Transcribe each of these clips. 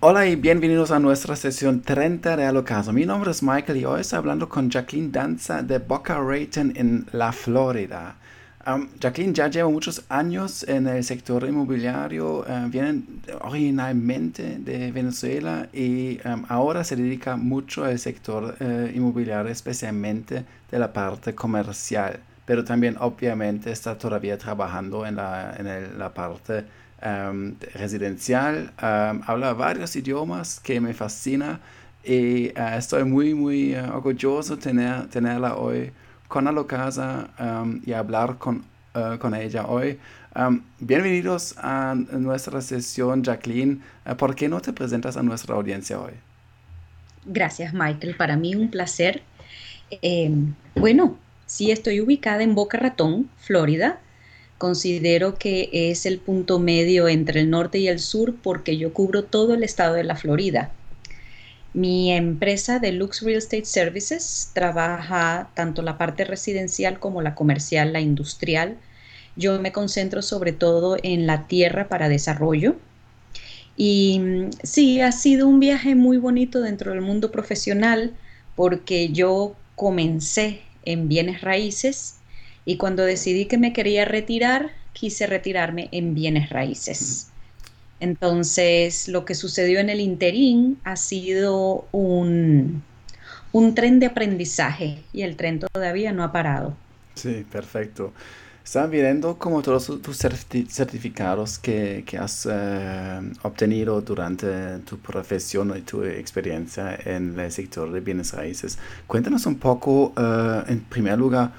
Hola y bienvenidos a nuestra sesión 30 de Alocaso. Mi nombre es Michael y hoy estoy hablando con Jacqueline Danza de Boca Raton en la Florida. Jacqueline ya lleva muchos años en el sector inmobiliario, uh, viene originalmente de Venezuela y ahora se dedica mucho al sector uh, inmobiliario, especialmente de la parte comercial, pero también obviamente está todavía trabajando en la, en la parte um, residencial, um, habla varios idiomas que me fascina y uh, estoy muy, muy uh, orgulloso de tener, tenerla hoy con la casa um, y hablar con, uh, con ella hoy. bienvenidos a nuestra sesión, Jacqueline. ¿Por qué no te presentas a nuestra audiencia hoy? Gracias, Michael. Para mí un placer. Eh, bueno, sí estoy ubicada en Boca Ratón, Florida Considero que es el punto medio entre el norte y el sur porque yo cubro todo el estado de la Florida. Mi empresa Deluxe Real Estate Services trabaja tanto la parte residencial como la comercial, la industrial. Yo me concentro sobre todo en la tierra para desarrollo. Y mm, sí, ha sido un viaje muy bonito dentro del mundo profesional porque yo comencé en bienes raíces y cuando decidí que me quería retirar, quise retirarme en bienes raíces. Entonces, lo que sucedió en el interín ha sido un, un tren de aprendizaje y el tren todavía no ha parado. Sí, perfecto. Estaba viendo como todos tus certificados que, que has eh, obtenido durante tu profesión y tu experiencia en el sector de bienes raíces. Cuéntanos un poco, eh, en primer lugar,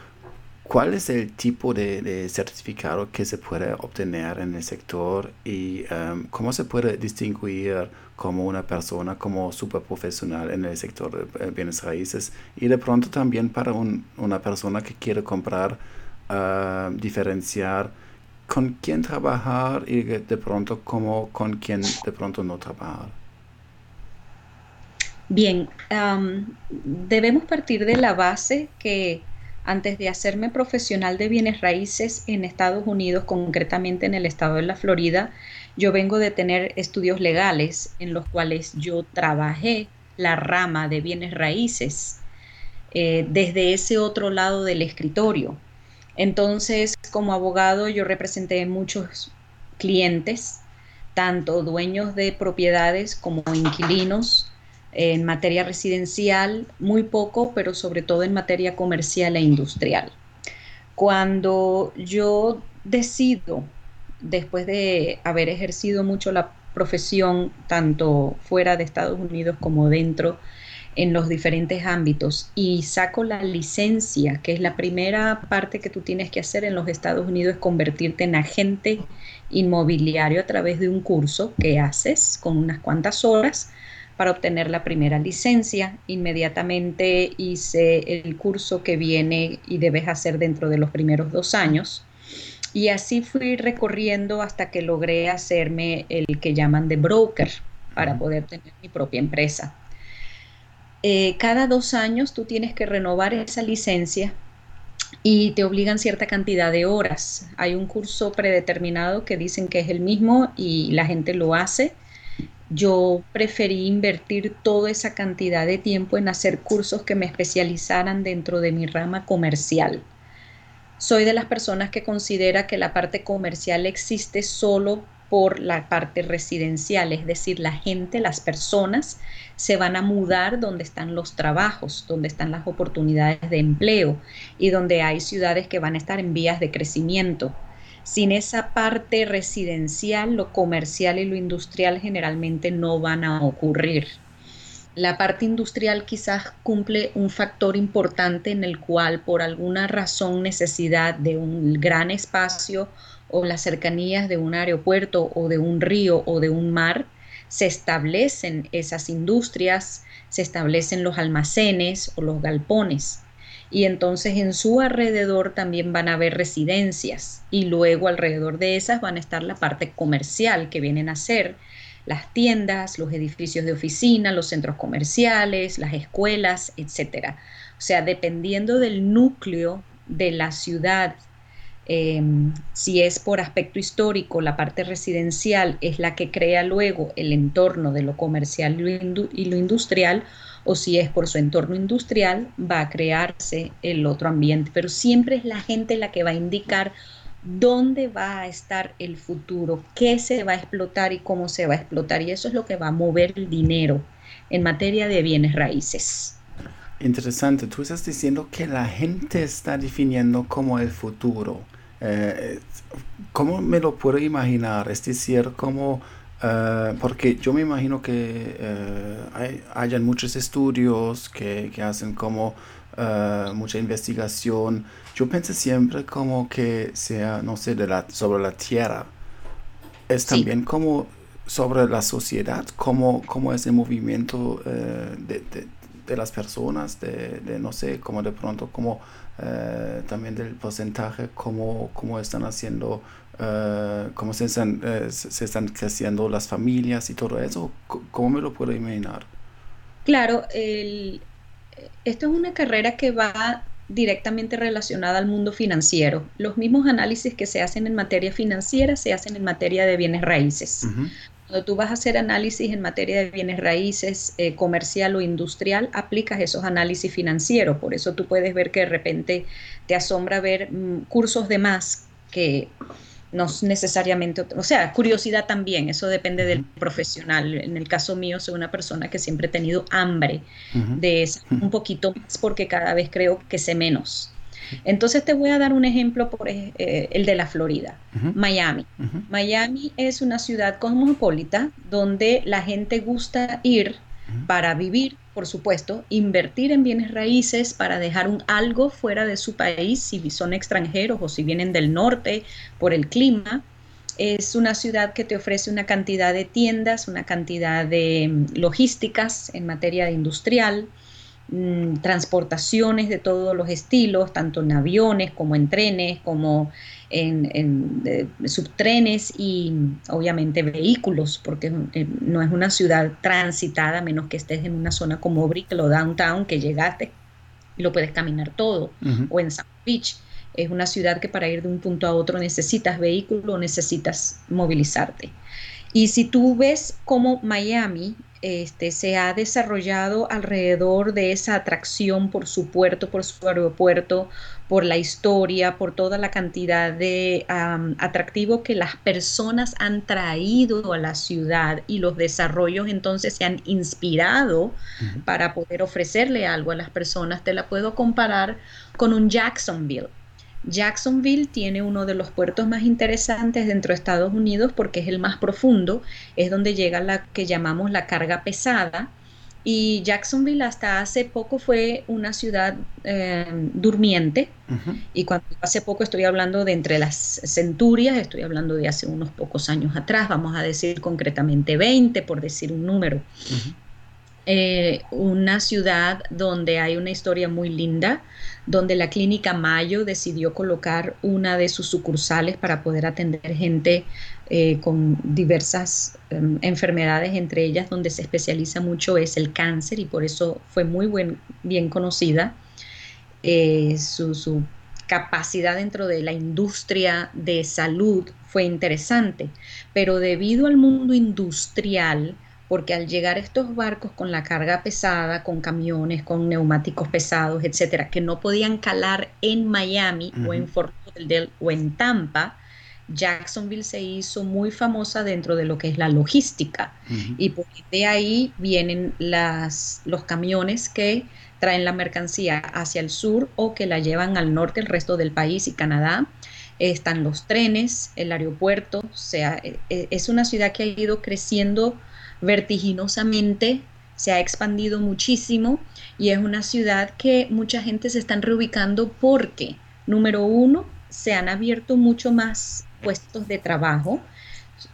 ¿Cuál es el tipo de, certificado que se puede obtener en el sector y um, cómo se puede distinguir como una persona, como super profesional en el sector de bienes raíces? Y de pronto también para una persona que quiere comprar, uh, diferenciar con quién trabajar y de pronto como con quién de pronto no trabajar. Bien, um, debemos partir de la base que antes de hacerme profesional de bienes raíces en Estados Unidos, concretamente en el estado de la Florida, yo vengo de tener estudios legales en los cuales yo trabajé la rama de bienes raíces eh, desde ese otro lado del escritorio. Entonces, como abogado, yo representé muchos clientes, tanto dueños de propiedades como inquilinos, en materia residencial, muy poco, pero sobre todo en materia comercial e industrial. Cuando yo decido, después de haber ejercido mucho la profesión, tanto fuera de Estados Unidos como dentro, en los diferentes ámbitos y saco la licencia, que es la primera parte que tú tienes que hacer en los Estados Unidos, es convertirte en agente inmobiliario a través de un curso que haces con unas cuantas horas para obtener la primera licencia. Inmediatamente hice el curso que viene y debes hacer dentro de los primeros dos años. Y así fui recorriendo hasta que logré hacerme el que llaman de broker para poder tener mi propia empresa. Eh, cada dos años tú tienes que renovar esa licencia y te obligan cierta cantidad de horas. Hay un curso predeterminado que dicen que es el mismo y la gente lo hace yo preferí invertir toda esa cantidad de tiempo en hacer cursos que me especializaran dentro de mi rama comercial. Soy de las personas que considera que la parte comercial existe solo por la parte residencial, es decir, la gente, las personas se van a mudar donde están los trabajos, donde están las oportunidades de empleo y donde hay ciudades que van a estar en vías de crecimiento. Sin esa parte residencial, lo comercial y lo industrial generalmente no van a ocurrir. La parte industrial quizás cumple un factor importante en el cual por alguna razón necesidad de un gran espacio o las cercanías de un aeropuerto o de un río o de un mar, se establecen esas industrias, se establecen los almacenes o los galpones y entonces en su alrededor también van a haber residencias y luego alrededor de esas van a estar la parte comercial que vienen a ser las tiendas, los edificios de oficina, los centros comerciales, las escuelas, etcétera. O sea, dependiendo del núcleo de la ciudad Em, si es por aspecto histórico, la parte residencial es la que crea luego el entorno de lo comercial y lo industrial, o si es por su entorno industrial, va a crearse el otro ambiente. Pero siempre es la gente la que va a indicar dónde va a estar el futuro, qué se va a explotar y cómo se va a explotar. Y eso es lo que va a mover el dinero en materia de bienes raíces. Interesante, tú estás diciendo que la gente está definiendo como el futuro. Eh, ¿Cómo me lo puedo imaginar? Es decir, como, eh, porque yo me imagino que eh, hay, hayan muchos estudios que, que hacen como mucha investigación. Yo pensé siempre como que sea, no sé, de la, sobre la tierra. Es también como sobre la sociedad, cómo, cómo es el movimiento de, de, de, las personas, de, de, no sé, como de pronto, como eh, también del porcentaje, cómo, cómo están haciendo, uh, cómo se están, eh, se están creciendo las familias y todo eso. ¿Cómo me lo puedo imaginar? Claro, el, esto es una carrera que va directamente relacionada al mundo financiero. Los mismos análisis que se hacen en materia financiera se hacen en materia de bienes raíces. Cuando tú vas a hacer análisis en materia de bienes raíces, eh, comercial o industrial, aplicas esos análisis financieros. Por eso tú puedes ver que de repente te asombra ver mm, cursos de más que no necesariamente, o sea, curiosidad también, eso depende del profesional. En el caso mío, soy una persona que siempre he tenido hambre de un poquito más porque cada vez creo que sé menos. Entonces te voy a dar un ejemplo, por eh, el de la Florida, Miami. Miami es una ciudad cosmopolita donde la gente gusta ir para vivir, por supuesto, invertir en bienes raíces para dejar un algo fuera de su país si son extranjeros o si vienen del norte por el clima. Es una ciudad que te ofrece una cantidad de tiendas, una cantidad de mm, logísticas en materia industrial, Mm, transportaciones de todos los estilos, tanto en aviones como en trenes, como en, subtrenes y obviamente vehículos, porque eh, no es una ciudad transitada, menos que estés en una zona como Brick o Downtown, que llegaste y lo puedes caminar todo, o en South Beach. Es una ciudad que para ir de un punto a otro necesitas vehículo, necesitas movilizarte. Y si tú ves como Miami este, se ha desarrollado alrededor de esa atracción por su puerto, por su aeropuerto, por la historia, por toda la cantidad de atractivo que las personas han traído a la ciudad y los desarrollos entonces se han inspirado para poder ofrecerle algo a las personas. Te la puedo comparar con un Jacksonville. Jacksonville tiene uno de los puertos más interesantes dentro de Estados Unidos porque es el más profundo, es donde llega la que llamamos la carga pesada. Y Jacksonville hasta hace poco fue una ciudad eh, durmiente. Y cuando hace poco estoy hablando de entre las centurias, estoy hablando de hace unos pocos años atrás, vamos a decir concretamente 20, por decir un número. Eh, una ciudad donde hay una historia muy linda, donde la clínica Mayo decidió colocar una de sus sucursales para poder atender gente eh, con diversas em, enfermedades, entre ellas donde se especializa mucho es el cáncer y por eso fue muy bien conocida. Eh, su, su capacidad dentro de la industria de salud fue interesante, pero debido al mundo industrial, porque al llegar estos barcos con la carga pesada, con camiones, con neumáticos pesados, etcétera, que no podían calar en Miami o en Fort Lauderdale o en Tampa, Jacksonville se hizo muy famosa dentro de lo que es la logística. Y de ahí vienen las, los camiones que traen la mercancía hacia el sur o que la llevan al norte, el resto del país y Canadá. Están los trenes, el aeropuerto, o sea, e, e, es una ciudad que ha ido creciendo vertiginosamente, se ha expandido muchísimo y es una ciudad que mucha gente se están reubicando porque, número uno, se han abierto mucho más puestos de trabajo,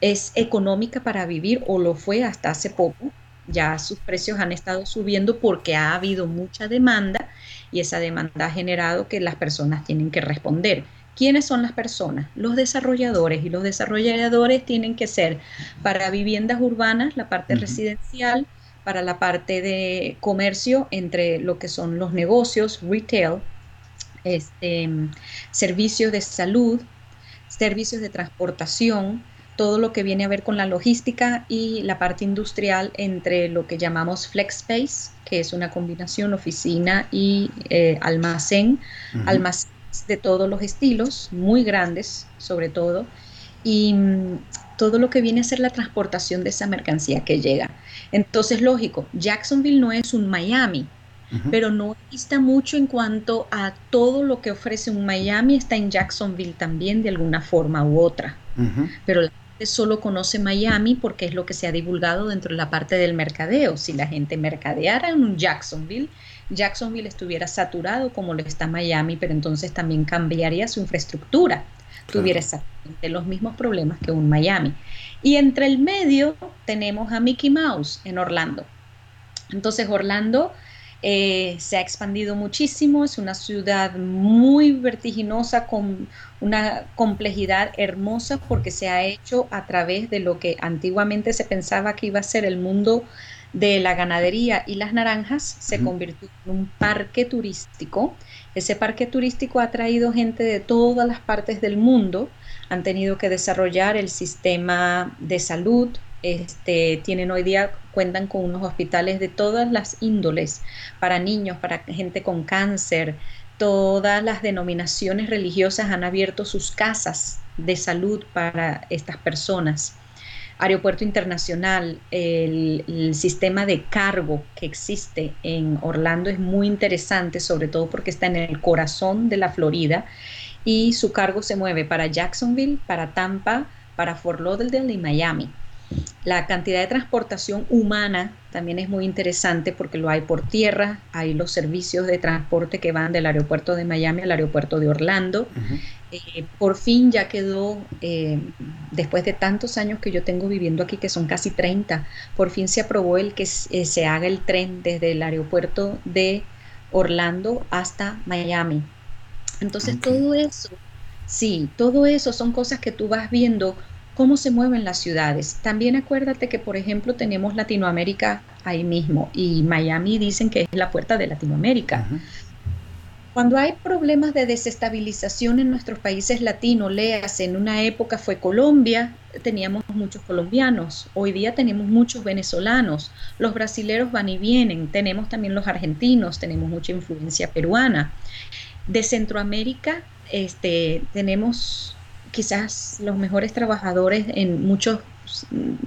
es económica para vivir o lo fue hasta hace poco, ya sus precios han estado subiendo porque ha habido mucha demanda y esa demanda ha generado que las personas tienen que responder. ¿Quiénes son las personas? Los desarrolladores. Y los desarrolladores tienen que ser para viviendas urbanas, la parte residencial, para la parte de comercio entre lo que son los negocios, retail, este, servicios de salud, servicios de transportación, todo lo que viene a ver con la logística y la parte industrial entre lo que llamamos flex space, que es una combinación oficina y eh, almacén, almacén de todos los estilos, muy grandes sobre todo, y mm, todo lo que viene a ser la transportación de esa mercancía que llega. Entonces, lógico, Jacksonville no es un Miami, pero no está mucho en cuanto a todo lo que ofrece un Miami, está en Jacksonville también de alguna forma u otra. Pero la gente solo conoce Miami porque es lo que se ha divulgado dentro de la parte del mercadeo. Si la gente mercadeara en un Jacksonville, Jacksonville estuviera saturado como lo está Miami, pero entonces también cambiaría su infraestructura. Tuviera exactamente los mismos problemas que un Miami. Y entre el medio tenemos a Mickey Mouse en Orlando. Entonces Orlando eh, se ha expandido muchísimo, es una ciudad muy vertiginosa con una complejidad hermosa porque se ha hecho a través de lo que antiguamente se pensaba que iba a ser el mundo de la ganadería y las naranjas se convirtió en un parque turístico. Ese parque turístico ha traído gente de todas las partes del mundo, han tenido que desarrollar el sistema de salud, este, tienen hoy día, cuentan con unos hospitales de todas las índoles, para niños, para gente con cáncer, todas las denominaciones religiosas han abierto sus casas de salud para estas personas aeropuerto internacional, el, sistema de cargo que existe en Orlando es muy interesante, sobre todo porque está en el corazón de la Florida y su cargo se mueve para Jacksonville, para Tampa, para Fort Lauderdale y Miami. La cantidad de transportación humana también es muy interesante porque lo hay por tierra, hay los servicios de transporte que van del aeropuerto de Miami al aeropuerto de Orlando. Eh, por fin ya quedó, eh, después de tantos años que yo tengo viviendo aquí, que son casi 30, por fin se aprobó el que eh, se haga el tren desde el aeropuerto de Orlando hasta Miami. Entonces todo eso, sí, todo eso son cosas que tú vas viendo cómo se mueven las ciudades. También acuérdate que, por ejemplo, tenemos Latinoamérica ahí mismo y Miami dicen que es la puerta de Latinoamérica. Cuando hay problemas de desestabilización en nuestros países latinos, leas, en una época fue Colombia, teníamos muchos colombianos, hoy día tenemos muchos venezolanos, los brasileros van y vienen, tenemos también los argentinos, tenemos mucha influencia peruana. De Centroamérica este, tenemos quizás los mejores trabajadores en muchos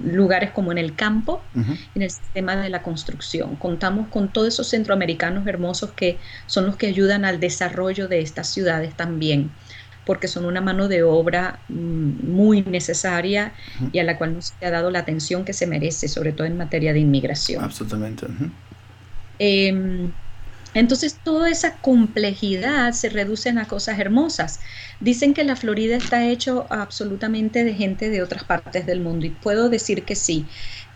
lugares como en el campo, en el sistema de la construcción. Contamos con todos esos centroamericanos hermosos que son los que ayudan al desarrollo de estas ciudades también, porque son una mano de obra mm, muy necesaria y a la cual no se ha dado la atención que se merece, sobre todo en materia de inmigración. Absolutamente. Entonces toda esa complejidad se reduce a cosas hermosas. Dicen que la Florida está hecho absolutamente de gente de otras partes del mundo y puedo decir que sí.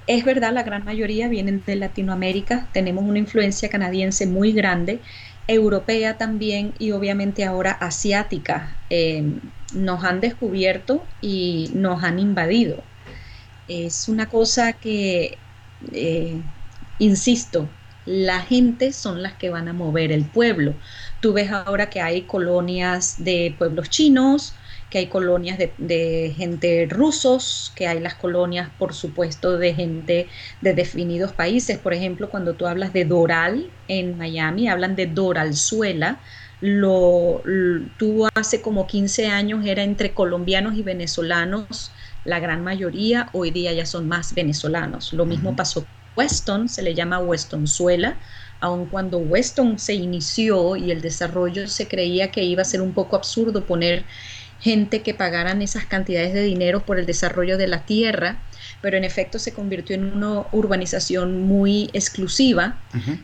Es verdad, la gran mayoría vienen de Latinoamérica, tenemos una influencia canadiense muy grande, europea también y obviamente ahora asiática. Em, nos han descubierto y nos han invadido. Es una cosa que, eh, insisto, la gente son las que van a mover el pueblo. Tú ves ahora que hay colonias de pueblos chinos, que hay colonias de, gente rusos, que hay las colonias, por supuesto, de gente de definidos países. Por ejemplo, cuando tú hablas de Doral en Miami, hablan de Doralzuela. Lo, tuvo hace como 15 años, era entre colombianos y venezolanos, la gran mayoría, hoy día ya son más venezolanos. Lo mismo pasó Weston, se le llama Westonzuela, aun cuando Weston se inició y el desarrollo se creía que iba a ser un poco absurdo poner gente que pagaran esas cantidades de dinero por el desarrollo de la tierra, pero en efecto se convirtió en una urbanización muy exclusiva,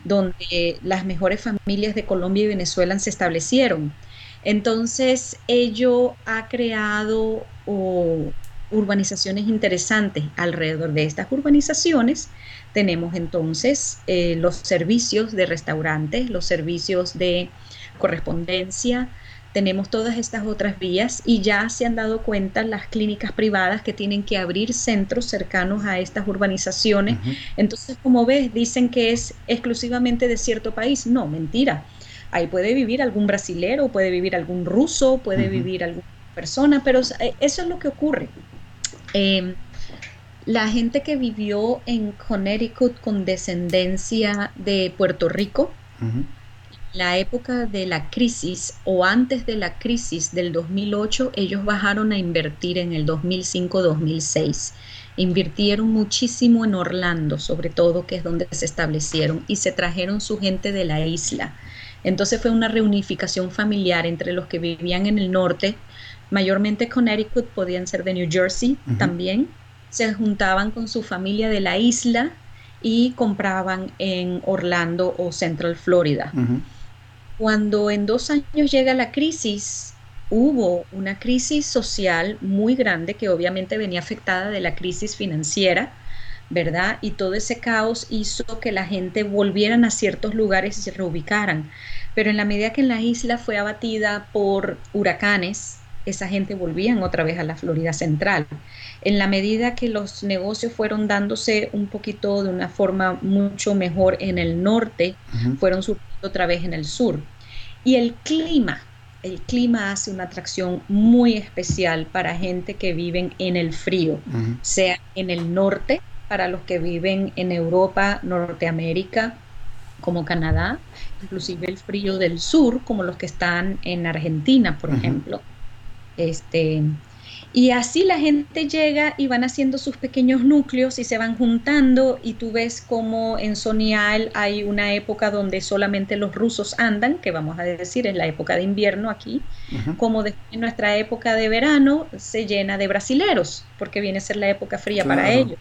donde las mejores familias de Colombia y Venezuela se establecieron. Entonces, ello ha creado urbanizaciones interesantes alrededor de estas urbanizaciones tenemos entonces eh, los servicios de restaurantes, los servicios de correspondencia, tenemos todas estas otras vías y ya se han dado cuenta las clínicas privadas que tienen que abrir centros cercanos a estas urbanizaciones. Entonces, como ves, dicen que es exclusivamente de cierto país. No, mentira. Ahí puede vivir algún brasilero, puede vivir algún ruso, puede vivir alguna persona, pero eh, eso es lo que ocurre. Em, la gente que vivió en Connecticut con descendencia de Puerto Rico, la época de la crisis o antes de la crisis del 2008, ellos bajaron a invertir en el 2005-2006. Invirtieron muchísimo en Orlando, sobre todo, que es donde se establecieron, y se trajeron su gente de la isla. Entonces fue una reunificación familiar entre los que vivían en el norte, mayormente Connecticut, podían ser de New Jersey también. Se juntaban con su familia de la isla y compraban en Orlando o Central Florida. Cuando en dos años llega la crisis, hubo una crisis social muy grande que obviamente venía afectada de la crisis financiera, ¿verdad? Y todo ese caos hizo que la gente volvieran a ciertos lugares y se reubicaran. Pero en la medida que en la isla fue abatida por huracanes, esa gente volvían otra vez a la Florida Central. En la medida que los negocios fueron dándose un poquito de una forma mucho mejor en el norte, fueron surgiendo otra vez en el sur. Y el clima, el clima hace una atracción muy especial para gente que viven en el frío, sea en el norte, para los que viven en Europa, Norteamérica, como Canadá, inclusive el frío del sur, como los que están en Argentina, por ejemplo. Este, y así la gente llega y van haciendo sus pequeños núcleos y se van juntando y tú ves como en Sonial hay una época donde solamente los rusos andan, que vamos a decir es la época de invierno aquí, como en nuestra época de verano se llena de brasileros, porque viene a ser la época fría para ellos.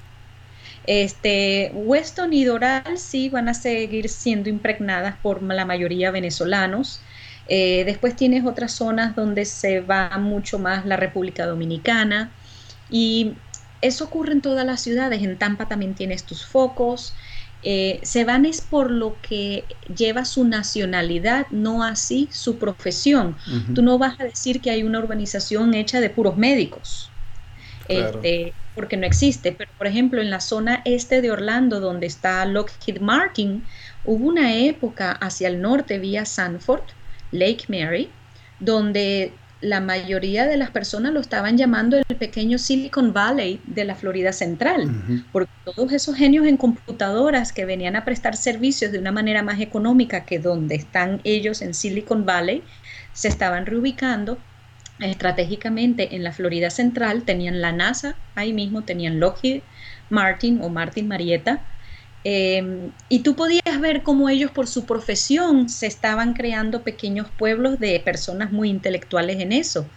Este, Weston y Doral sí van a seguir siendo impregnadas por la mayoría venezolanos. Eh, después tienes otras zonas donde se va mucho más la República Dominicana y eso ocurre en todas las ciudades. En Tampa también tienes tus focos. Eh, se van es por lo que lleva su nacionalidad, no así su profesión. Tú no vas a decir que hay una urbanización hecha de puros médicos, este, porque no existe. Pero, por ejemplo, en la zona este de Orlando, donde está Lockheed Martin, hubo una época hacia el norte vía Sanford, Lake Mary, donde la mayoría de las personas lo estaban llamando el pequeño Silicon Valley de la Florida Central, porque todos esos genios en computadoras que venían a prestar servicios de una manera más económica que donde están ellos en Silicon Valley, se estaban reubicando estratégicamente en la Florida Central, tenían la NASA, ahí mismo tenían Lockheed Martin o Martin Marietta, Em, y tú podías ver cómo ellos por su profesión se estaban creando pequeños pueblos de personas muy intelectuales en eso.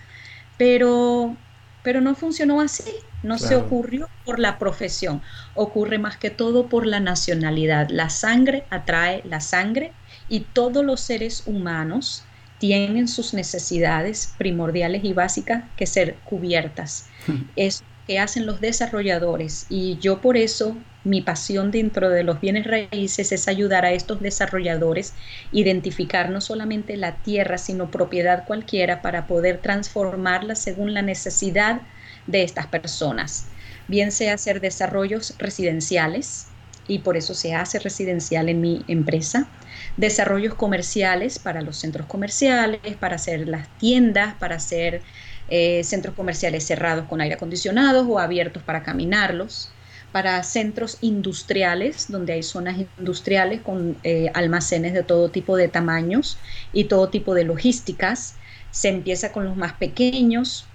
Pero, pero no funcionó así, no se ocurrió por la profesión, ocurre más que todo por la nacionalidad. La sangre atrae la sangre y todos los seres humanos tienen sus necesidades primordiales y básicas que ser cubiertas. Es que hacen los desarrolladores y yo por eso mi pasión dentro de los bienes raíces es ayudar a estos desarrolladores identificar no solamente la tierra, sino propiedad cualquiera para poder transformarla según la necesidad de estas personas, bien sea hacer desarrollos residenciales, y por eso se hace residencial en mi empresa, desarrollos comerciales para los centros comerciales, para hacer las tiendas, para hacer eh, centros comerciales cerrados con aire acondicionado o abiertos para caminarlos, para centros industriales, donde hay zonas industriales con eh, almacenes de todo tipo de tamaños y todo tipo de logísticas. Se empieza con los más pequeños,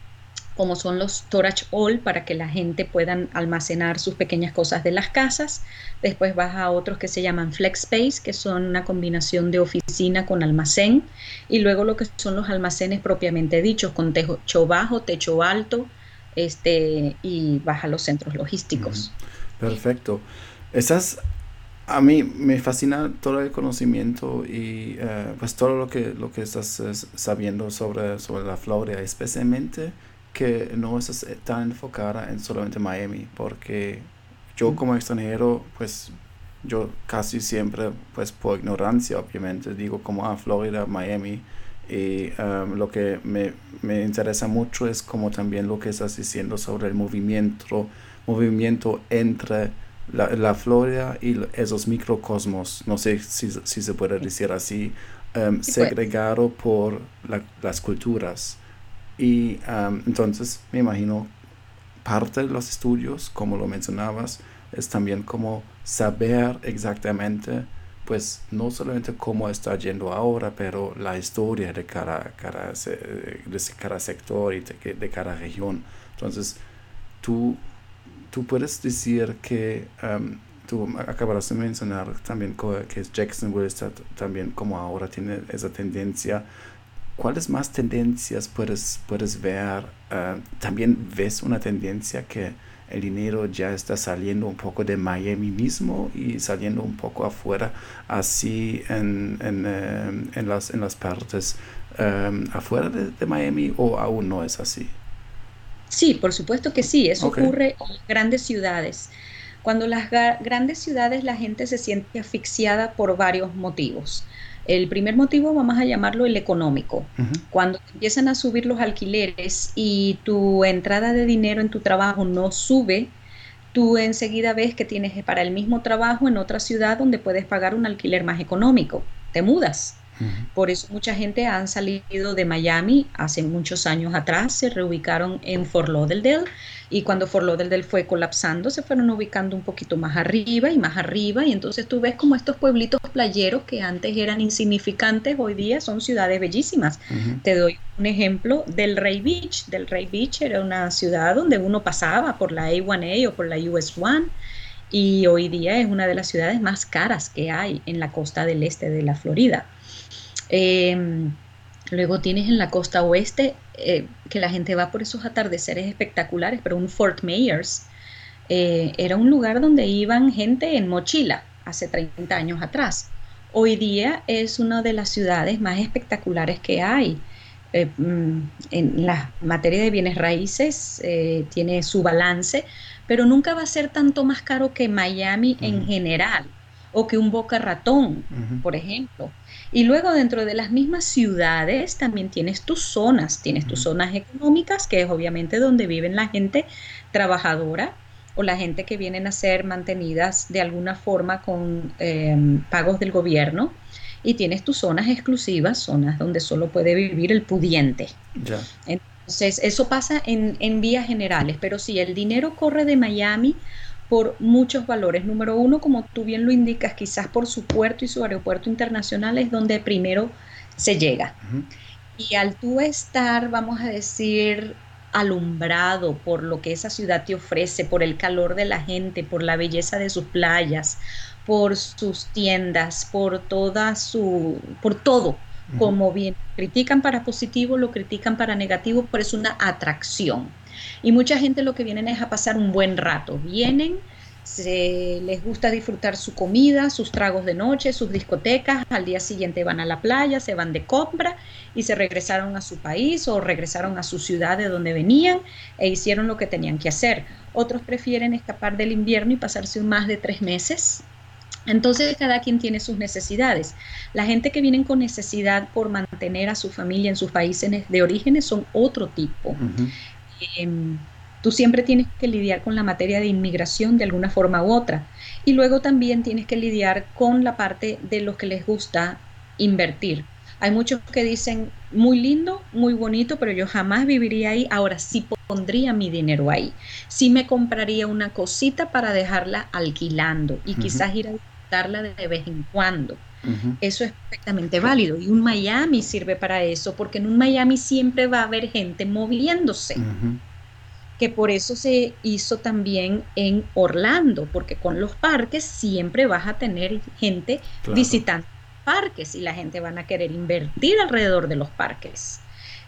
como son los storage all, para que la gente pueda almacenar sus pequeñas cosas de las casas. Después vas a otros que se llaman flex space, que son una combinación de oficina con almacén. Y luego lo que son los almacenes propiamente dichos, con techo bajo, techo alto, este, y baja los centros logísticos. Perfecto. Estás, a mí me fascina todo el conocimiento y eh, pues todo lo que, lo que estás sabiendo sobre, sobre la Florida, especialmente que no estás tan enfocada en solamente Miami, porque yo como extranjero, pues yo casi siempre, pues por ignorancia obviamente, digo como a ah, Florida, Miami, y um, lo que me, me, interesa mucho es como también lo que estás diciendo sobre el movimiento, movimiento entre la, la Florida y esos microcosmos, no sé si, si se puede decir así, um, segregado por las culturas. Y um, entonces me imagino parte de los estudios, como lo mencionabas, es también como saber exactamente, pues no solamente cómo está yendo ahora, pero la historia de cada, sector y de, cada región. Entonces, tú, tú puedes decir que um, tú acabas de mencionar también que Jacksonville está también como ahora tiene esa tendencia. ¿Cuáles más tendencias puedes, puedes ver? Uh, también ves una tendencia que el dinero ya está saliendo un poco de Miami mismo y saliendo un poco afuera, así en, en, eh, en las, en las partes um, afuera de, de Miami o aún no es así? Sí, por supuesto que sí, eso ocurre en grandes ciudades. Cuando las grandes ciudades la gente se siente asfixiada por varios motivos. El primer motivo vamos a llamarlo el económico. Cuando empiezan a subir los alquileres y tu entrada de dinero en tu trabajo no sube, tú enseguida ves que tienes para el mismo trabajo en otra ciudad donde puedes pagar un alquiler más económico. Te mudas. Por eso mucha gente han salido de Miami hace muchos años atrás, se reubicaron en Fort Lauderdale y cuando Fort Lauderdale fue colapsando se fueron ubicando un poquito más arriba y más arriba y entonces tú ves como estos pueblitos playeros que antes eran insignificantes hoy día son ciudades bellísimas. Te doy un ejemplo del Ray Beach. Del Ray Beach era una ciudad donde uno pasaba por la A1A o por la US 1 y hoy día es una de las ciudades más caras que hay en la costa del este de la Florida. Em, luego tienes en la costa oeste eh, que la gente va por esos atardeceres espectaculares, pero un Fort Myers eh, era un lugar donde iban gente en mochila hace 30 años atrás. Hoy día es una de las ciudades más espectaculares que hay. Eh, mm, en la materia de bienes raíces tiene su balance, pero nunca va a ser tanto más caro que Miami en general o que un Boca Ratón, por ejemplo. Y luego dentro de las mismas ciudades también tienes tus zonas, tienes tus zonas económicas, que es obviamente donde viven la gente trabajadora o la gente que vienen a ser mantenidas de alguna forma con em, pagos del gobierno. Y tienes tus zonas exclusivas, zonas donde solo puede vivir el pudiente. Entonces, eso pasa en, en vías generales, pero si el dinero corre de Miami por muchos valores. Número uno, como tú bien lo indicas, quizás por su puerto y su aeropuerto internacional es donde primero se llega. Y al tú estar, vamos a decir, alumbrado por lo que esa ciudad te ofrece, por el calor de la gente, por la belleza de sus playas, por sus tiendas, por toda su, por todo, como bien critican para positivo, lo critican para negativo, pero es una atracción. Y mucha gente lo que vienen es a pasar un buen rato. Vienen, se les gusta disfrutar su comida, sus tragos de noche, sus discotecas, al día siguiente van a la playa, se van de compra y se regresaron a su país o regresaron a su ciudad de donde venían e hicieron lo que tenían que hacer. Otros prefieren escapar del invierno y pasarse más de tres meses. Entonces cada quien tiene sus necesidades. La gente que vienen con necesidad por mantener a su familia en sus países de orígenes son otro tipo. Em, tú siempre tienes que lidiar con la materia de inmigración de alguna forma u otra. Y luego también tienes que lidiar con la parte de los que les gusta invertir. Hay muchos que dicen, muy lindo, muy bonito, pero yo jamás viviría ahí. Ahora sí pondría mi dinero ahí. Sí me compraría una cosita para dejarla alquilando y quizás ir a de vez en cuando. Eso es perfectamente válido y un Miami sirve para eso porque en un Miami siempre va a haber gente moviéndose. Que por eso se hizo también en Orlando, porque con los parques siempre vas a tener gente visitando parques y la gente van a querer invertir alrededor de los parques.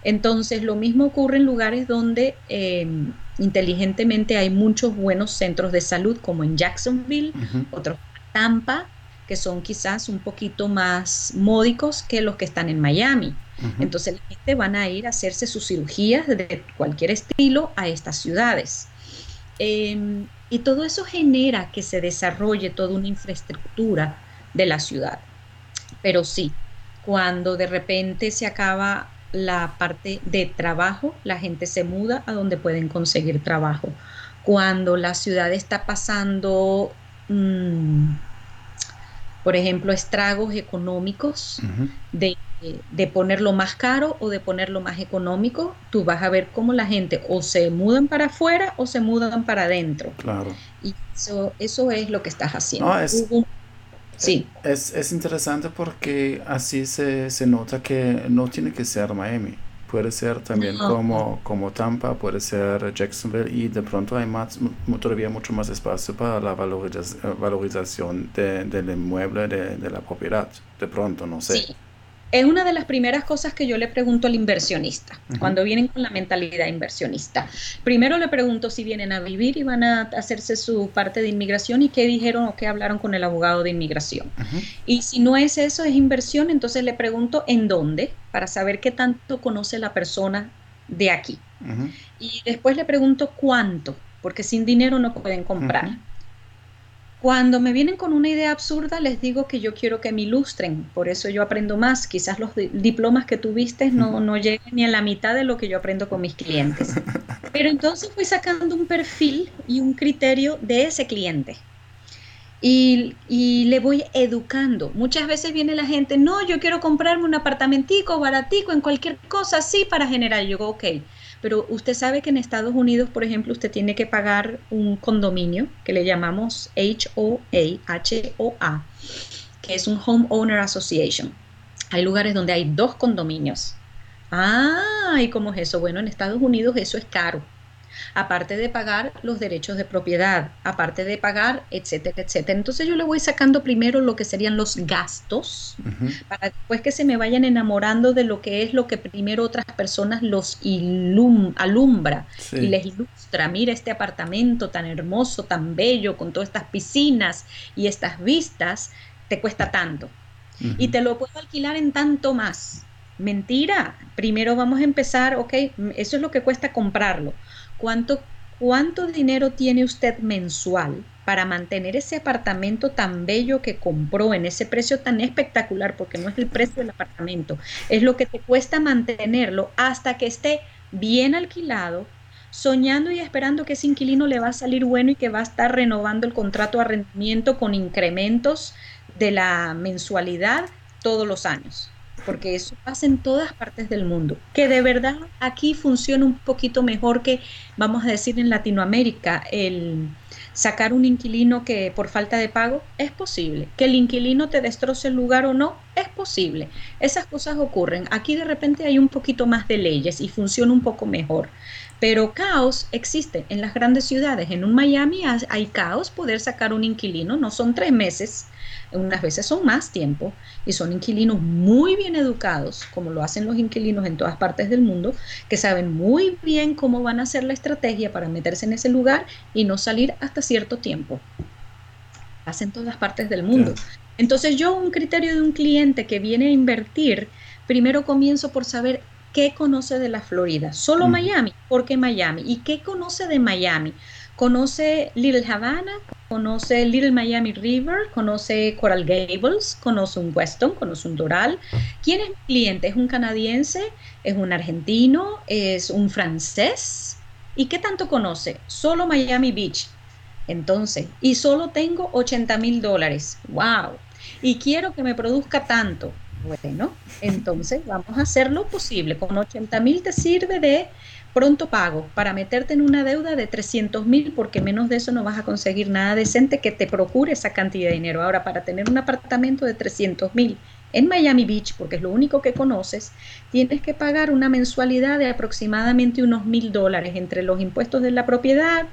Entonces, lo mismo ocurre en lugares donde em, inteligentemente hay muchos buenos centros de salud, como en Jacksonville, otros Tampa, que son quizás un poquito más módicos que los que están en Miami. Entonces la gente van a ir a hacerse sus cirugías de cualquier estilo a estas ciudades. Em, y todo eso genera que se desarrolle toda una infraestructura de la ciudad. Pero sí, cuando de repente se acaba la parte de trabajo, la gente se muda a donde pueden conseguir trabajo. Cuando la ciudad está pasando mm, por ejemplo, estragos económicos de, de, ponerlo más caro o de ponerlo más económico, tú vas a ver cómo la gente o se mudan para afuera o se mudan para adentro. Claro. Y eso, eso es lo que estás haciendo. es, sí. Es, es, interesante porque así se, se nota que no tiene que ser Miami puede ser también como, como Tampa, puede ser Jacksonville y de pronto hay más, todavía mucho más espacio para la valorización del inmueble, de, de, la propiedad, de pronto, no sé. Es una de las primeras cosas que yo le pregunto al inversionista, cuando vienen con la mentalidad inversionista. Primero le pregunto si vienen a vivir y van a hacerse su parte de inmigración y qué dijeron o qué hablaron con el abogado de inmigración. Y si no es eso, es inversión, entonces le pregunto en dónde, para saber qué tanto conoce la persona de aquí. Y después le pregunto cuánto, porque sin dinero no pueden comprar. Cuando me vienen con una idea absurda, les digo que yo quiero que me ilustren, por eso yo aprendo más. Quizás los diplomas que tuviste no, no lleguen ni a la mitad de lo que yo aprendo con mis clientes. Pero entonces voy sacando un perfil y un criterio de ese cliente. Y, y, le voy educando. Muchas veces viene la gente, no, yo quiero comprarme un apartamentico baratico en cualquier cosa así para generar. Yo digo, ok, pero usted sabe que en Estados Unidos, por ejemplo, usted tiene que pagar un condominio que le llamamos HOA, H-O-A, que es un Homeowner Association. Hay lugares donde hay dos condominios. Ah, ¿y cómo es eso? Bueno, en Estados Unidos eso es caro aparte de pagar los derechos de propiedad, aparte de pagar, etcétera, etcétera. Entonces yo le voy sacando primero lo que serían los gastos, para después que se me vayan enamorando de lo que es lo que primero otras personas los ilum alumbra y les ilustra. Mira este apartamento tan hermoso, tan bello, con todas estas piscinas y estas vistas, te cuesta tanto. Y te lo puedo alquilar en tanto más. Mentira. Primero vamos a empezar, ok, eso es lo que cuesta comprarlo cuánto, cuánto dinero tiene usted mensual para mantener ese apartamento tan bello que compró en ese precio tan espectacular, porque no es el precio del apartamento, es lo que te cuesta mantenerlo hasta que esté bien alquilado, soñando y esperando que ese inquilino le va a salir bueno y que va a estar renovando el contrato a rendimiento con incrementos de la mensualidad todos los años porque eso pasa en todas partes del mundo, que de verdad aquí funciona un poquito mejor que, vamos a decir, en Latinoamérica, el sacar un inquilino que por falta de pago es posible, que el inquilino te destroce el lugar o no, es posible. Esas cosas ocurren. Aquí de repente hay un poquito más de leyes y funciona un poco mejor. Pero caos existe en las grandes ciudades. En un Miami hay caos poder sacar un inquilino, no son tres meses, unas veces son más tiempo y son inquilinos muy bien educados, como lo hacen los inquilinos en todas partes del mundo, que saben muy bien cómo van a hacer la estrategia para meterse en ese lugar y no salir hasta cierto tiempo. Hacen todas partes del mundo. Entonces yo un criterio de un cliente que viene a invertir, primero comienzo por saber qué conoce de la Florida. Solo Miami. ¿Por qué Miami? ¿Y qué conoce de Miami? Conoce Little Havana, conoce Little Miami River, conoce Coral Gables, conoce un Weston, conoce un Doral. ¿Quién es mi cliente? ¿Es un canadiense? ¿Es un argentino? ¿Es un francés? ¿Y qué tanto conoce? Solo Miami Beach. Entonces, y solo tengo 80 mil dólares. ¡Wow! Y quiero que me produzca tanto. Bueno, entonces vamos a hacer lo posible. Con 80 mil te sirve de pronto pago para meterte en una deuda de 300 mil porque menos de eso no vas a conseguir nada decente que te procure esa cantidad de dinero. Ahora, para tener un apartamento de 300 mil en Miami Beach, porque es lo único que conoces, tienes que pagar una mensualidad de aproximadamente unos mil dólares entre los impuestos de la propiedad,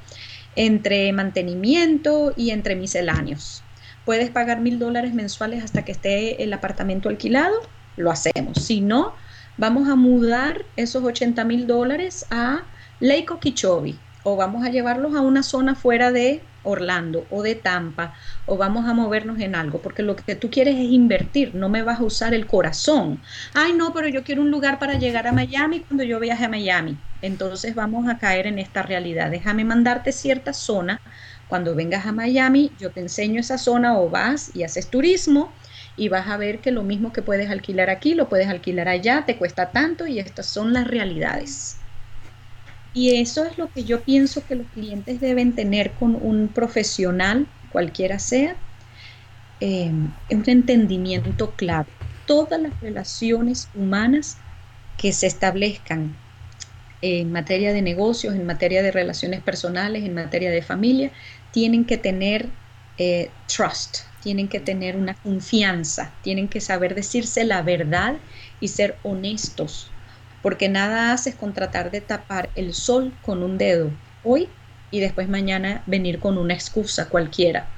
entre mantenimiento y entre misceláneos. Puedes pagar mil dólares mensuales hasta que esté el apartamento alquilado, lo hacemos. Si no, vamos a mudar esos 80 mil dólares a Lake Okeechobee o vamos a llevarlos a una zona fuera de Orlando o de Tampa o vamos a movernos en algo, porque lo que tú quieres es invertir, no me vas a usar el corazón. Ay, no, pero yo quiero un lugar para llegar a Miami cuando yo viaje a Miami. Entonces vamos a caer en esta realidad. Déjame mandarte cierta zona. Cuando vengas a Miami, yo te enseño esa zona o vas y haces turismo y vas a ver que lo mismo que puedes alquilar aquí, lo puedes alquilar allá, te cuesta tanto y estas son las realidades. Y eso es lo que yo pienso que los clientes deben tener con un profesional, cualquiera sea, eh, un entendimiento claro. Todas las relaciones humanas que se establezcan en materia de negocios, en materia de relaciones personales, en materia de familia, tienen que tener eh, trust, tienen que tener una confianza, tienen que saber decirse la verdad y ser honestos, porque nada haces con tratar de tapar el sol con un dedo hoy y después mañana venir con una excusa cualquiera.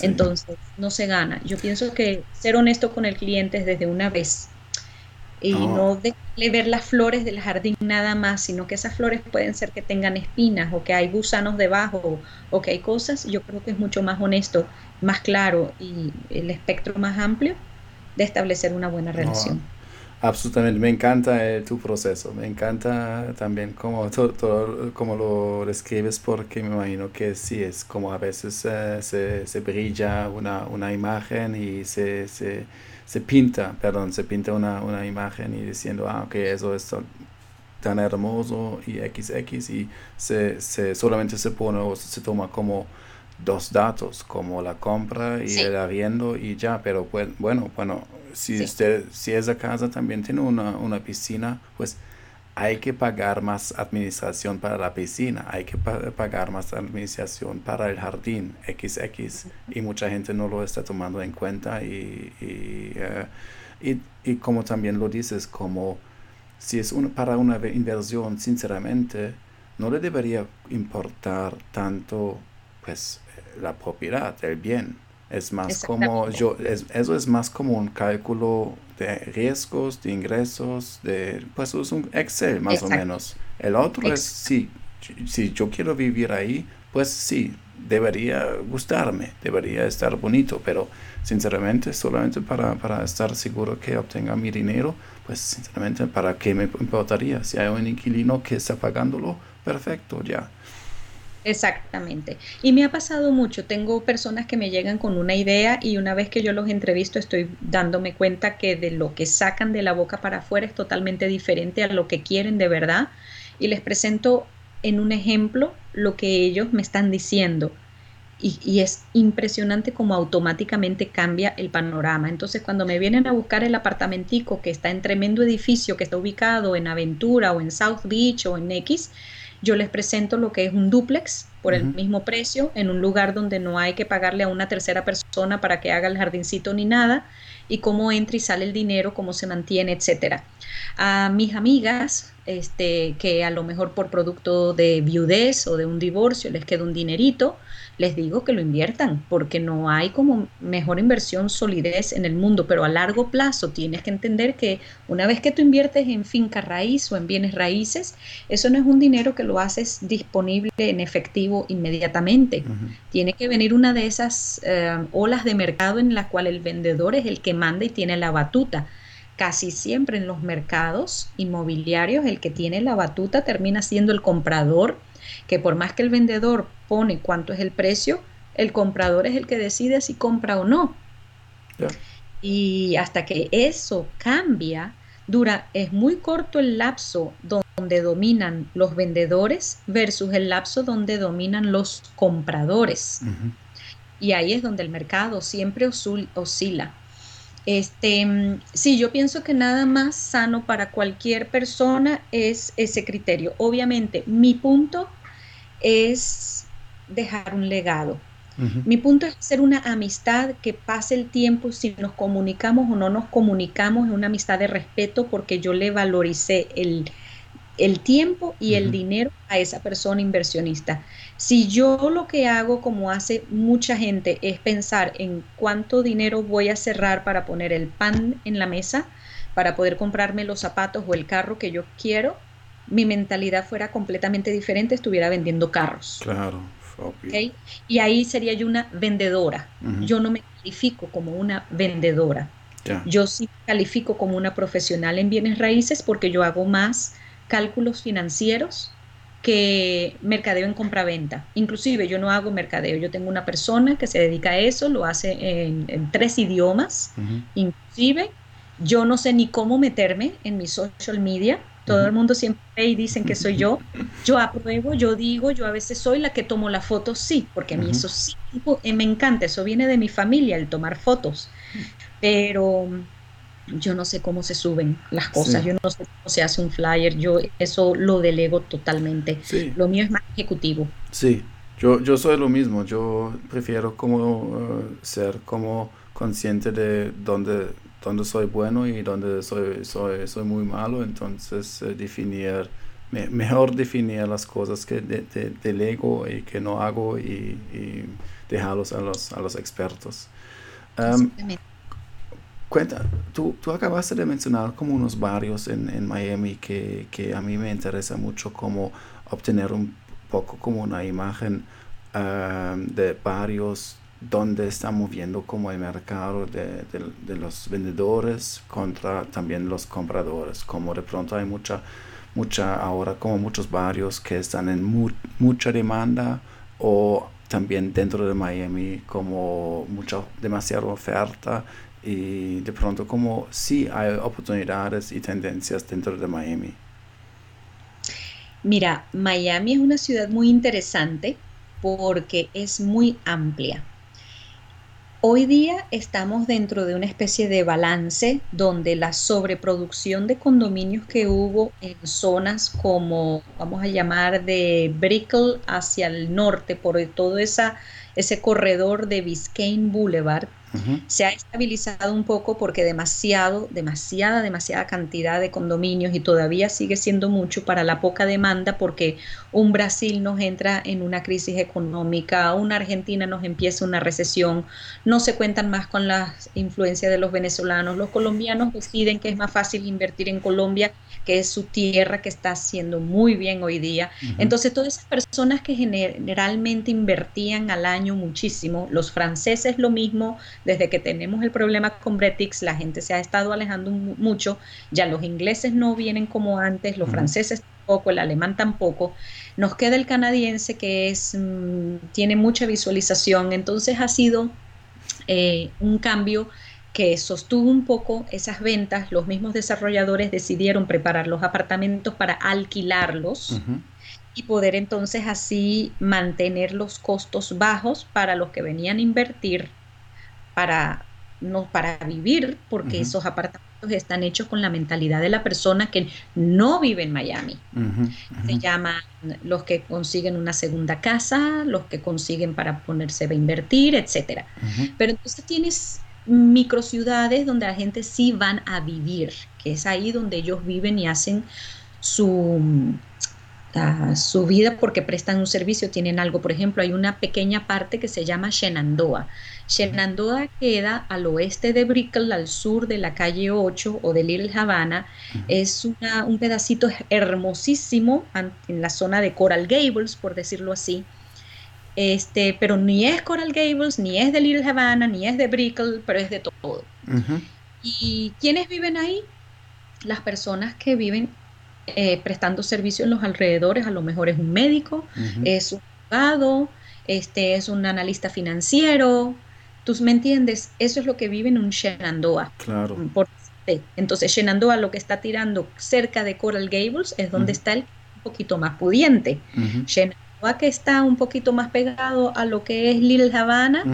Entonces, no se gana. Yo pienso que ser honesto con el cliente es desde una vez y no dejarle ver las flores del jardín nada más, sino que esas flores pueden ser que tengan espinas o que hay gusanos debajo o, que hay cosas, yo creo que es mucho más honesto, más claro y el espectro más amplio de establecer una buena relación. absolutamente, me encanta eh, tu proceso, me encanta también cómo, todo, lo describes porque me imagino que sí, es como a veces eh, se, se, brilla una, una imagen y se, se se pinta, perdón, se pinta una, una imagen y diciendo, ah, ok, eso es tan hermoso y XX y se, se, solamente se pone o se toma como dos datos, como la compra y el arriendo y ya, pero pues, bueno, bueno, si usted, si esa casa también tiene una, una piscina, pues hay que pagar más administración para la piscina, hay que pagar más administración para el jardín XX y mucha gente no lo está tomando en cuenta y, y, eh, y, como también lo dices, como si es para una inversión, sinceramente, no le debería importar tanto pues la propiedad, el bien. Es más como yo, eso es más como un cálculo de riesgos, de ingresos, de pues es un Excel más o menos. El otro es sí, si yo quiero vivir ahí, pues sí, debería gustarme, debería estar bonito, pero sinceramente solamente para, para estar seguro que obtenga mi dinero, pues sinceramente para qué me importaría. Si hay un inquilino que está pagándolo, perfecto, ya. Exactamente. Y me ha pasado mucho. Tengo personas que me llegan con una idea y una vez que yo los entrevisto estoy dándome cuenta que de lo que sacan de la boca para afuera es totalmente diferente a lo que quieren de verdad. Y les presento en un ejemplo lo que ellos me están diciendo. Y, es impresionante cómo automáticamente cambia el panorama. Entonces, cuando me vienen a buscar el apartamentico que está en tremendo edificio, que está ubicado en Aventura o en South Beach o en X, yo les presento lo que es un duplex por el mismo precio en un lugar donde no hay que pagarle a una tercera persona para que haga el jardincito ni nada y cómo entra y sale el dinero, cómo se mantiene, etcétera. A mis amigas, este, que a lo mejor por producto de viudez o de un divorcio les queda un dinerito, les digo que lo inviertan, porque no hay como mejor inversión solidez en el mundo, pero a largo plazo tienes que entender que una vez que tú inviertes en finca raíz o en bienes raíces, eso no es un dinero que lo haces disponible en efectivo inmediatamente. Tiene que venir una de esas eh, olas de mercado en la cual el vendedor es el que manda y tiene la batuta casi siempre en los mercados inmobiliarios el que tiene la batuta termina siendo el comprador que por más que el vendedor pone cuánto es el precio, el comprador es el que decide si compra o no. Y hasta que eso cambia, dura, es muy corto el lapso donde dominan los vendedores versus el lapso donde dominan los compradores. Y ahí es donde el mercado siempre oscila. Este, sí, yo pienso que nada más sano para cualquier persona es ese criterio. Obviamente, mi punto es dejar un legado. Mi punto es hacer una amistad que pase el tiempo, si nos comunicamos o no nos comunicamos, es una amistad de respeto porque yo le valoricé el, el tiempo y el dinero a esa persona inversionista. Si yo lo que hago, como hace mucha gente, es pensar en cuánto dinero voy a cerrar para poner el pan en la mesa, para poder comprarme los zapatos o el carro que yo quiero, mi mentalidad fuera completamente diferente, estuviera vendiendo carros. Claro. ¿Okay? Y ahí sería yo una vendedora. Yo no me califico como una vendedora. Yo sí califico como una profesional en bienes raíces porque yo hago más cálculos financieros que mercadeo en compraventa. Inclusive yo no hago mercadeo, yo tengo una persona que se dedica a eso, lo hace en, tres idiomas. Inclusive yo no sé ni cómo meterme en mi social media todo el mundo siempre ve y dicen que soy yo. Yo apruebo, yo digo, yo a veces soy la que tomo la foto, sí, porque a mí eso sí eh, me encanta, eso viene de mi familia, el tomar fotos. Pero yo no sé cómo se suben las cosas, yo no sé cómo se hace un flyer, yo eso lo delego totalmente. Lo mío es más ejecutivo. Sí, yo, yo soy lo mismo, yo prefiero como eh, ser como consciente de dónde, dónde soy bueno y dónde soy, soy, soy muy malo, entonces eh, definir, mejor definir las cosas que de, delego y que no hago y, dejarlos a los, a los expertos. Um, cuenta, tú, tú acabaste de mencionar como unos barrios en, en Miami que, que, a mí me interesa mucho como obtener un poco como una imagen um, de barrios donde está moviendo como el mercado de, de, los vendedores contra también los compradores, como de pronto hay mucha, mucha ahora como muchos barrios que están en mucha demanda o también dentro de Miami como mucha demasiada oferta y de pronto como sí hay oportunidades y tendencias dentro de Miami. Mira, Miami es una ciudad muy interesante porque es muy amplia. Hoy día estamos dentro de una especie de balance donde la sobreproducción de condominios que hubo en zonas como, vamos a llamar, de Brickell hacia el norte, por todo ese corredor de Biscayne Boulevard, se ha estabilizado un poco porque demasiado, demasiada, demasiada cantidad de condominios y todavía sigue siendo mucho para la poca demanda porque un Brasil nos entra en una crisis económica, una Argentina nos empieza una recesión, no se cuentan más con la influencia de los venezolanos, los colombianos deciden que es más fácil invertir en Colombia que es su tierra que está haciendo muy bien hoy día. Entonces, todas esas personas que generalmente invertían al año muchísimo, los franceses lo mismo, desde que tenemos el problema con Bretix, la gente se ha estado alejando mucho, ya los ingleses no vienen como antes, los franceses tampoco, el alemán tampoco, nos queda el canadiense que es, mm, tiene mucha visualización, entonces ha sido eh, un cambio que sostuvo un poco esas ventas, los mismos desarrolladores decidieron preparar los apartamentos para alquilarlos y poder entonces así mantener los costos bajos para los que venían a invertir para no para vivir, porque esos apartamentos están hechos con la mentalidad de la persona que no vive en Miami. Se llaman los que consiguen una segunda casa, los que consiguen para ponerse a invertir, etcétera. Pero entonces tienes microciudades donde la gente sí van a vivir, que es ahí donde ellos viven y hacen su, ah, su vida porque prestan un servicio, tienen algo. Por ejemplo, hay una pequeña parte que se llama Shenandoah. Shenandoah queda al oeste de Brickell, al sur de la calle 8 o de Little Havana. Es un pedacito hermosísimo en la zona de Coral Gables, por decirlo así este, pero ni es Coral Gables, ni es de Little Havana, ni es de Brickell, pero es de todo. ¿Y quiénes viven ahí? Las personas que viven eh, prestando servicio en los alrededores, a lo mejor es un médico, es un abogado, este, es un analista financiero. ¿Tú me entiendes? Eso es lo que vive en un Shenandoah. Claro. entonces, Shenandoah lo que está tirando cerca de Coral Gables es donde está el un poquito más pudiente que está un poquito más pegado a lo que es Little Havana,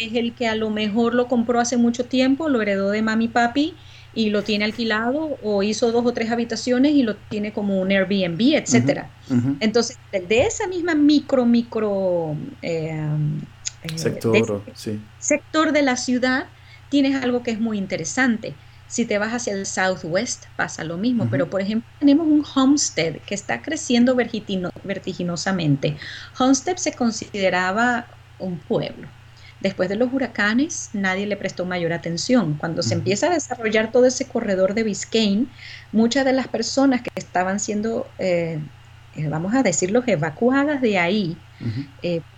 es el que a lo mejor lo compró hace mucho tiempo, lo heredó de mami papi y lo tiene alquilado o hizo dos o tres habitaciones y lo tiene como un Airbnb, etcétera. Entonces, de esa misma micro, micro eh, eh, sector, sí. sector de la ciudad, tienes algo que es muy interesante. Si te vas hacia el southwest pasa lo mismo, pero por ejemplo tenemos un homestead que está creciendo vertiginosamente. Homestead se consideraba un pueblo. Después de los huracanes nadie le prestó mayor atención. Cuando se empieza a desarrollar todo ese corredor de Biscayne, muchas de las personas que estaban siendo, eh, eh, vamos a decirlo, evacuadas de ahí,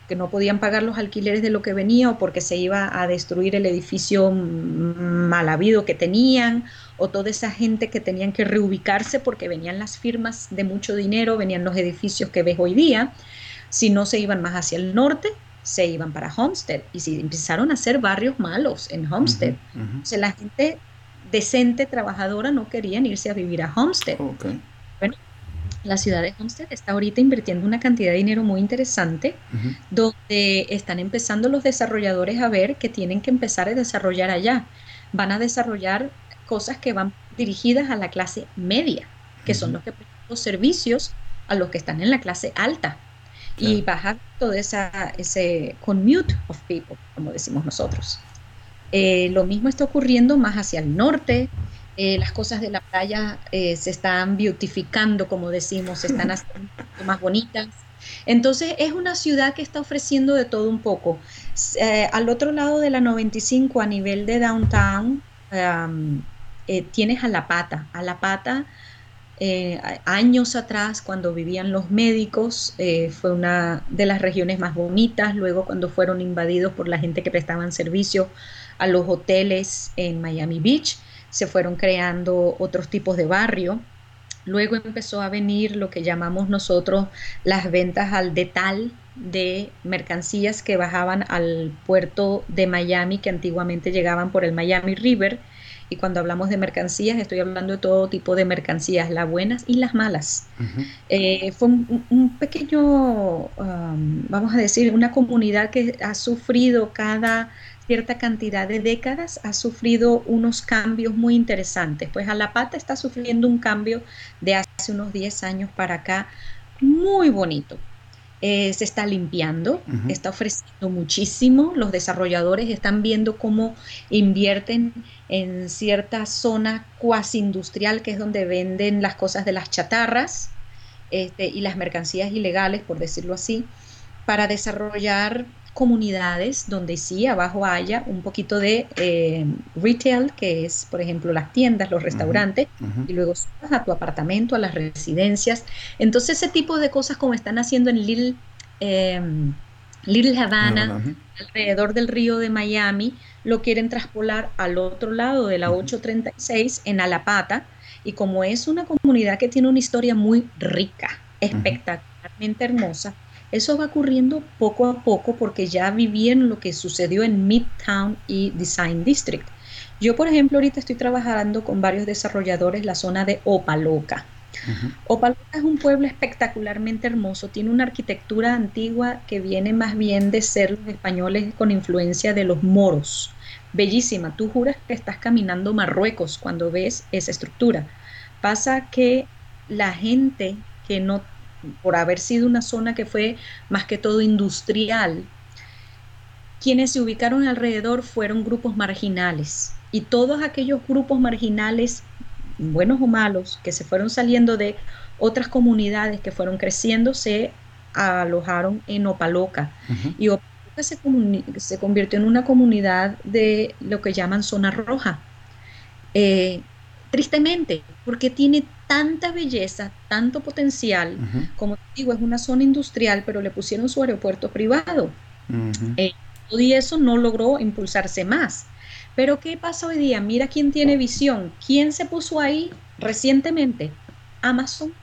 que no podían pagar los alquileres de lo que venía o porque se iba a destruir el edificio mal habido que tenían o toda esa gente que tenían que reubicarse porque venían las firmas de mucho dinero, venían los edificios que ves hoy día, si no se iban más hacia el norte, se iban para Homestead y si empezaron a hacer barrios malos en Homestead. la gente decente, trabajadora, no querían irse a vivir a Homestead. Bueno, la ciudad de Homestead está ahorita invirtiendo una cantidad de dinero muy interesante, donde están empezando los desarrolladores a ver que tienen que empezar a desarrollar allá. Van a desarrollar cosas que van dirigidas a la clase media, que son los que prestan los servicios a los que están en la clase alta. Y bajar todo esa, ese commute of people, como decimos nosotros. Eh, lo mismo está ocurriendo más hacia el norte. Eh, las cosas de la playa eh, se están beautificando, como decimos, se están haciendo más bonitas. Entonces es una ciudad que está ofreciendo de todo un poco. al otro lado de la 95, a nivel de downtown, tienes a La Pata. A La Pata, años atrás, cuando vivían los médicos, fue una de las regiones más bonitas. Luego, cuando fueron invadidos por la gente que prestaban servicio a los hoteles en Miami Beach, se fueron creando otros tipos de barrio. Luego empezó a venir lo que llamamos nosotros las ventas al detal de mercancías que bajaban al puerto de Miami, que antiguamente llegaban por el Miami River. Y cuando hablamos de mercancías, estoy hablando de todo tipo de mercancías, las buenas y las malas. Eh, fue un, pequeño, um, vamos a decir, una comunidad que ha sufrido cada cierta cantidad de décadas ha sufrido unos cambios muy interesantes. Pues Alapata está sufriendo un cambio de hace unos 10 años para acá muy bonito. Eh, se está limpiando, está ofreciendo muchísimo, los desarrolladores están viendo cómo invierten en cierta zona cuasi industrial que es donde venden las cosas de las chatarras este, y las mercancías ilegales, por decirlo así, para desarrollar comunidades donde sí abajo haya un poquito de eh, retail, que es, por ejemplo, las tiendas, los restaurantes, y luego subas a tu apartamento, a las residencias. Entonces, ese tipo de cosas como están haciendo en Little, eh, Little Havana, alrededor del río de Miami, lo quieren traspolar al otro lado de la 836 en Alapata. Y como es una comunidad que tiene una historia muy rica, espectacularmente hermosa, eso va ocurriendo poco a poco porque ya viví en lo que sucedió en Midtown y Design District. Yo, por ejemplo, ahorita estoy trabajando con varios desarrolladores la zona de Opaloca. Opaloca es un pueblo espectacularmente hermoso, tiene una arquitectura antigua que viene más bien de ser los españoles con influencia de los moros. Bellísima, tú juras que estás caminando Marruecos cuando ves esa estructura. Pasa que la gente que no por haber sido una zona que fue más que todo industrial, quienes se ubicaron alrededor fueron grupos marginales y todos aquellos grupos marginales, buenos o malos, que se fueron saliendo de otras comunidades que fueron creciendo, se alojaron en Opaloca. Y Opaloca se, se, convirtió en una comunidad de lo que llaman zona roja. Eh, tristemente, porque tiene tanta belleza, tanto potencial, como digo, es una zona industrial, pero le pusieron su aeropuerto privado. Eh, y eso no logró impulsarse más. Pero ¿qué pasa hoy día? Mira quién tiene visión. ¿Quién se puso ahí recientemente? Amazon.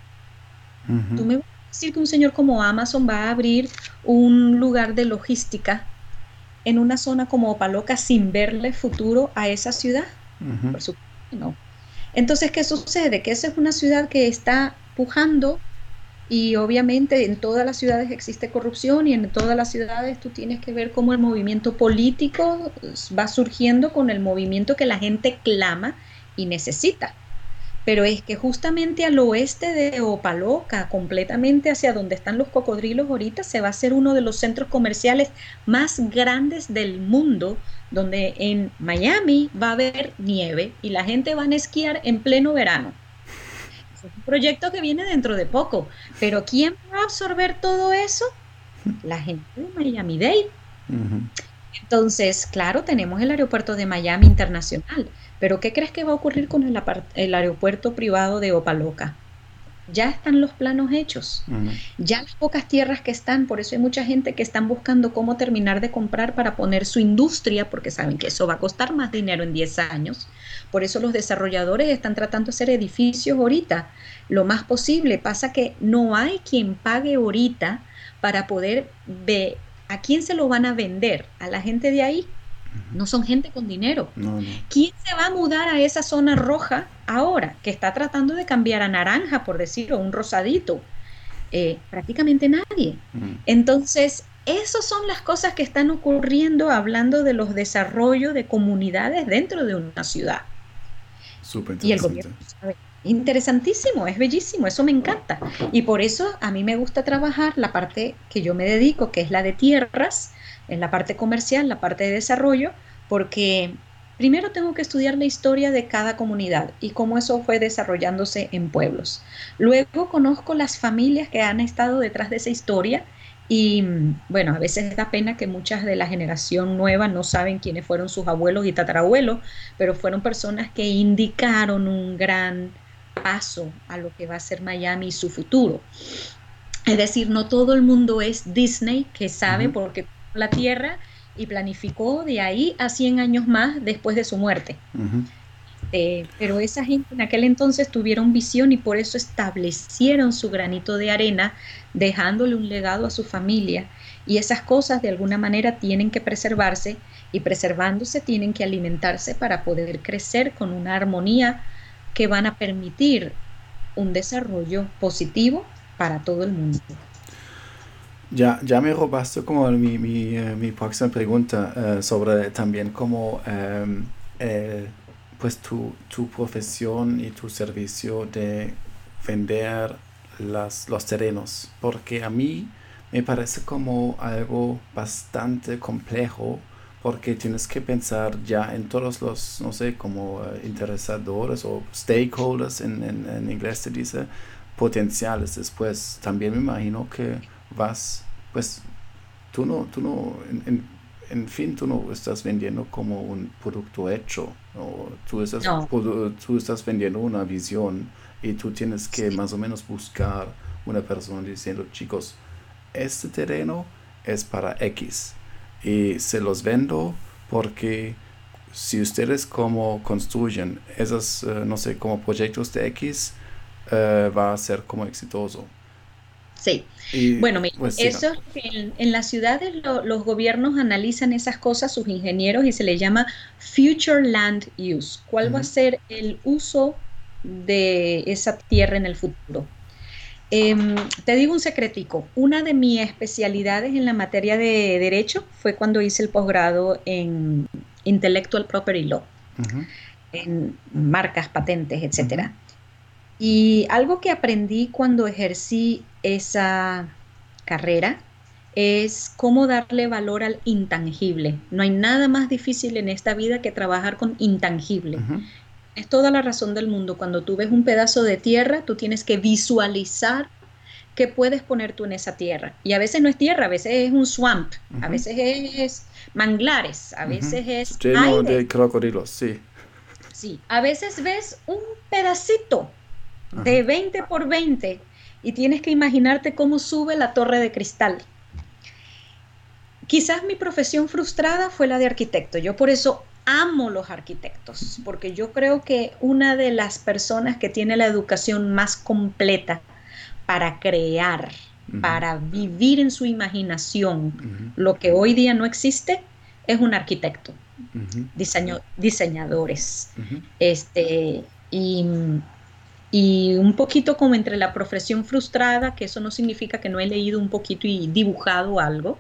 ¿Tú me vas a decir que un señor como Amazon va a abrir un lugar de logística en una zona como Opaloca sin verle futuro a esa ciudad? Por supuesto no. Entonces, ¿qué sucede? Que esa es una ciudad que está pujando y obviamente en todas las ciudades existe corrupción y en todas las ciudades tú tienes que ver cómo el movimiento político va surgiendo con el movimiento que la gente clama y necesita pero es que justamente al oeste de Opaloca, completamente hacia donde están los cocodrilos ahorita, se va a hacer uno de los centros comerciales más grandes del mundo, donde en Miami va a haber nieve y la gente va a esquiar en pleno verano. Es un proyecto que viene dentro de poco, pero ¿quién va a absorber todo eso? La gente de Miami Dade. Entonces, claro, tenemos el aeropuerto de Miami Internacional, pero ¿qué crees que va a ocurrir con el, aeropuerto privado de Opaloca? Ya están los planos hechos, ya las pocas tierras que están, por eso hay mucha gente que están buscando cómo terminar de comprar para poner su industria, porque saben que eso va a costar más dinero en 10 años. Por eso los desarrolladores están tratando de hacer edificios ahorita, lo más posible. Pasa que no hay quien pague ahorita para poder ver a quién se lo van a vender, a la gente de ahí no son gente con dinero. ¿Quién se va a mudar a esa zona roja ahora que está tratando de cambiar a naranja, por decirlo, un rosadito? Eh, prácticamente nadie. Entonces, esas son las cosas que están ocurriendo hablando de los desarrollos de comunidades dentro de una ciudad. Súper y el gobierno interesantísimo, es bellísimo, eso me encanta. Y por eso a mí me gusta trabajar la parte que yo me dedico, que es la de tierras, en la parte comercial, la parte de desarrollo, porque primero tengo que estudiar la historia de cada comunidad y cómo eso fue desarrollándose en pueblos. Luego conozco las familias que han estado detrás de esa historia y bueno, a veces da pena que muchas de la generación nueva no saben quiénes fueron sus abuelos y tatarabuelos, pero fueron personas que indicaron un gran paso a lo que va a ser Miami y su futuro. Es decir, no todo el mundo es Disney que sabe porque la tierra y planificó de ahí a 100 años más después de su muerte. Eh, pero esa gente en aquel entonces tuvieron visión y por eso establecieron su granito de arena, dejándole un legado a su familia. Y esas cosas de alguna manera tienen que preservarse y preservándose tienen que alimentarse para poder crecer con una armonía que van a permitir un desarrollo positivo para todo el mundo. Ya, ya me robaste como mi, mi, eh, mi próxima pregunta eh, sobre también cómo em, eh, pues tu, tu, profesión y tu servicio de vender las, los terrenos, porque a mí me parece como algo bastante complejo porque tienes que pensar ya en todos los, no sé, como interesadores o stakeholders, en, en, en inglés se dice, potenciales. Después también me imagino que vas, pues tú no, tú no, en, en, fin, tú no estás vendiendo como un producto hecho, ¿no? Tú, estás, tú estás vendiendo una visión y tú tienes que más o menos buscar una persona diciendo, chicos, este terreno es para X y se los vendo porque si ustedes como construyen esos, eh, no sé, como proyectos de X, eh, va a ser como exitoso. Sí. bueno, pues, eso en, en, las ciudades los gobiernos analizan esas cosas, sus ingenieros, y se le llama Future Land Use. ¿Cuál va a ser el uso de esa tierra en el futuro? Em, te digo un secretico, una de mis especialidades en la materia de derecho fue cuando hice el posgrado en Intellectual Property Law, en marcas, patentes, etcétera. Y algo que aprendí cuando ejercí esa carrera es cómo darle valor al intangible. No hay nada más difícil en esta vida que trabajar con intangible. Es toda la razón del mundo. Cuando tú ves un pedazo de tierra, tú tienes que visualizar qué puedes poner tú en esa tierra. Y a veces no es tierra, a veces es un swamp, a veces es manglares, a veces es... Lleno de crocodilos, sí. Sí, a veces ves un pedacito de 20 por 20 y tienes que imaginarte cómo sube la torre de cristal. Quizás mi profesión frustrada fue la de arquitecto. Yo por eso amo los arquitectos, porque yo creo que una de las personas que tiene la educación más completa para crear, para vivir en su imaginación lo que hoy día no existe, es un arquitecto, diseñadores. este, y y un poquito como entre la profesión frustrada, que eso no significa que no he leído un poquito y dibujado algo,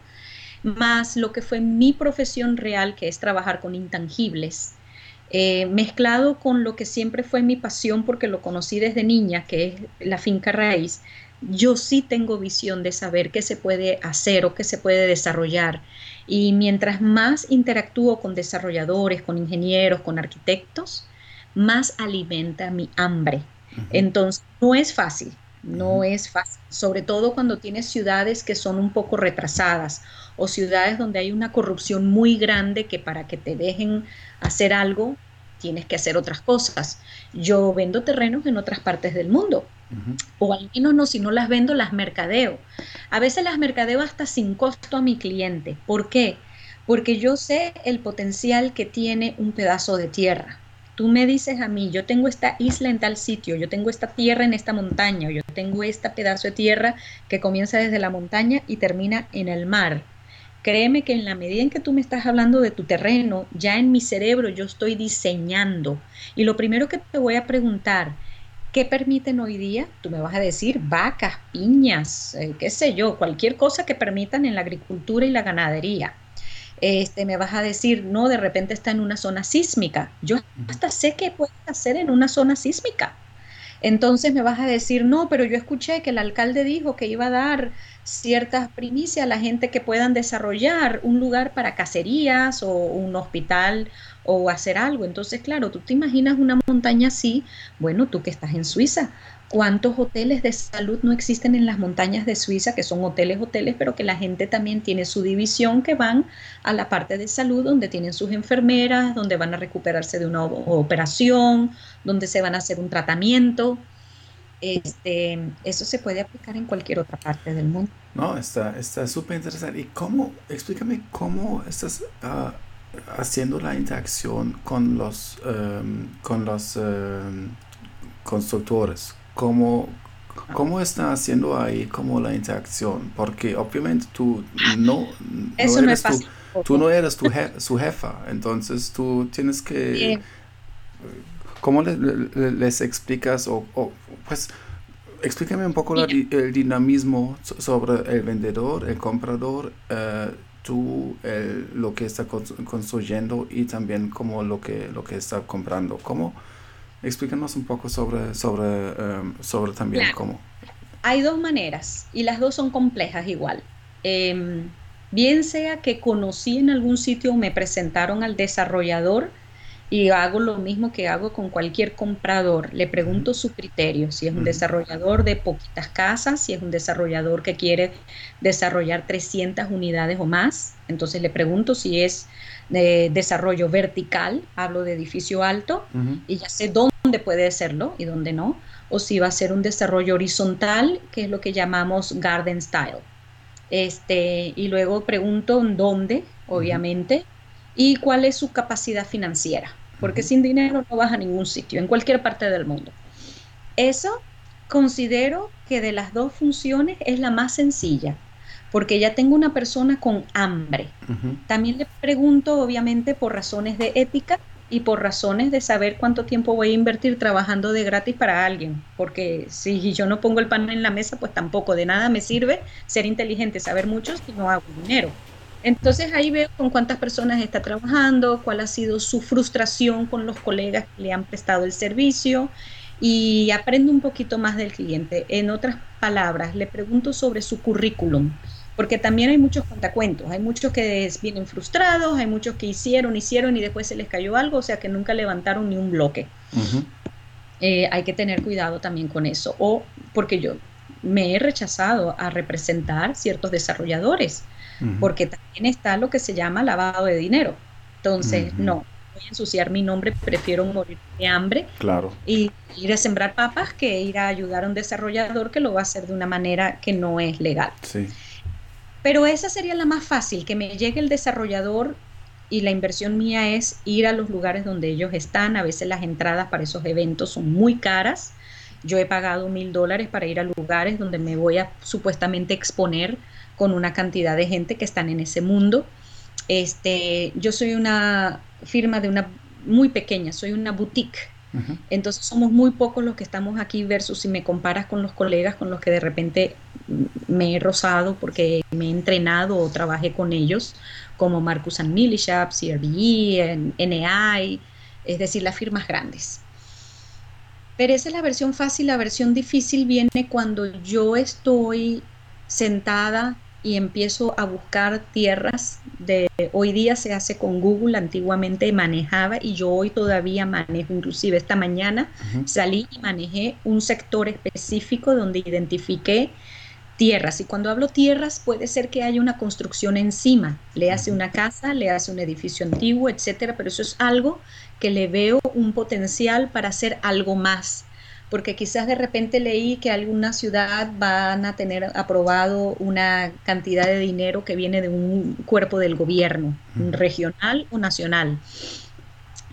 más lo que fue mi profesión real, que es trabajar con intangibles, eh, mezclado con lo que siempre fue mi pasión porque lo conocí desde niña, que es la finca raíz, yo sí tengo visión de saber qué se puede hacer o qué se puede desarrollar. Y mientras más interactúo con desarrolladores, con ingenieros, con arquitectos, más alimenta mi hambre entonces, no es fácil, no es fácil, sobre todo cuando tienes ciudades que son un poco retrasadas o ciudades donde hay una corrupción muy grande que para que te dejen hacer algo tienes que hacer otras cosas. Yo vendo terrenos en otras partes del mundo, o al menos no, si no las vendo, las mercadeo. A veces las mercadeo hasta sin costo a mi cliente. ¿Por qué? Porque yo sé el potencial que tiene un pedazo de tierra tú me dices a mí, yo tengo esta isla en tal sitio, yo tengo esta tierra en esta montaña, yo tengo este pedazo de tierra que comienza desde la montaña y termina en el mar. Créeme que en la medida en que tú me estás hablando de tu terreno, ya en mi cerebro yo estoy diseñando. Y lo primero que te voy a preguntar, ¿qué permiten hoy día? Tú me vas a decir vacas, piñas, eh, qué sé yo, cualquier cosa que permitan en la agricultura y la ganadería. Este, me vas a decir, no, de repente está en una zona sísmica. Yo hasta sé qué puedes hacer en una zona sísmica. Entonces me vas a decir, no, pero yo escuché que el alcalde dijo que iba a dar ciertas primicias a la gente que puedan desarrollar un lugar para cacerías o un hospital o hacer algo. Entonces, claro, tú te imaginas una montaña así, bueno, tú que estás en Suiza, ¿cuántos hoteles de salud no existen en las montañas de Suiza, que son hoteles, hoteles, pero que la gente también tiene su división, que van a la parte de salud, donde tienen sus enfermeras, donde van a recuperarse de una operación, donde se van a hacer un tratamiento. Este, eso se puede aplicar en cualquier otra parte del mundo. No, está súper interesante. ¿Y cómo, explícame cómo estás ah, haciendo la interacción con los, em, con los em, constructores? ¿Cómo, ¿Cómo está haciendo ahí como la interacción? Porque obviamente tú no, Eso no, eres, tú, no eres tu su jefa, entonces tú tienes que... ¿Cómo les explicas o, pues explícame un poco el dinamismo sobre el vendedor, el comprador, eh, tú, lo que está construyendo y también como lo que, lo que está comprando. ¿Cómo? Explícanos un poco sobre, sobre, em, sobre también cómo. Hay dos maneras y las dos son complejas igual. Em, bien sea que conocí en algún sitio, me presentaron al desarrollador, y hago lo mismo que hago con cualquier comprador. Le pregunto su criterio, si es un desarrollador de poquitas casas, si es un desarrollador que quiere desarrollar 300 unidades o más. Entonces le pregunto si es de desarrollo vertical, hablo de edificio alto, y ya sé dónde puede serlo y dónde no. O si va a ser un desarrollo horizontal, que es lo que llamamos garden style. Este, y luego pregunto en dónde, obviamente, y cuál es su capacidad financiera porque sin dinero no vas a ningún sitio, en cualquier parte del mundo. Eso considero que de las dos funciones es la más sencilla, porque ya tengo una persona con hambre. También le pregunto, obviamente, por razones de ética y por razones de saber cuánto tiempo voy a invertir trabajando de gratis para alguien, porque si yo no pongo el pan en la mesa, pues tampoco de nada me sirve ser inteligente, saber mucho si no hago dinero. Entonces ahí veo con cuántas personas está trabajando, cuál ha sido su frustración con los colegas que le han prestado el servicio y aprendo un poquito más del cliente. En otras palabras, le pregunto sobre su currículum, porque también hay muchos contacuentos, hay muchos que vienen frustrados, hay muchos que hicieron, hicieron y después se les cayó algo, o sea que nunca levantaron ni un bloque. Eh, hay que tener cuidado también con eso, o porque yo me he rechazado a representar ciertos desarrolladores porque también está lo que se llama lavado de dinero. Entonces, no, voy a ensuciar mi nombre, prefiero morir de hambre claro. y ir a sembrar papas que ir a ayudar a un desarrollador que lo va a hacer de una manera que no es legal. Sí. Pero esa sería la más fácil, que me llegue el desarrollador y la inversión mía es ir a los lugares donde ellos están. A veces las entradas para esos eventos son muy caras. Yo he pagado mil dólares para ir a lugares donde me voy a supuestamente exponer con una cantidad de gente que están en ese mundo. Este, yo soy una firma de una muy pequeña, soy una boutique. Entonces somos muy pocos los que estamos aquí versus si me comparas con los colegas con los que de repente me he rozado porque me he entrenado o trabajé con ellos, como Marcus and Millishap, CRBE, NI, es decir, las firmas grandes. Pero esa es la versión fácil, la versión difícil viene cuando yo estoy sentada y empiezo a buscar tierras de hoy día se hace con Google, antiguamente manejaba y yo hoy todavía manejo, inclusive esta mañana salí y manejé un sector específico donde identifiqué tierras. Y cuando hablo tierras puede ser que haya una construcción encima, le hace una casa, le hace un edificio antiguo, etcétera, pero eso es algo que le veo un potencial para hacer algo más. Porque quizás de repente leí que alguna ciudad van a tener aprobado una cantidad de dinero que viene de un cuerpo del gobierno, regional o nacional.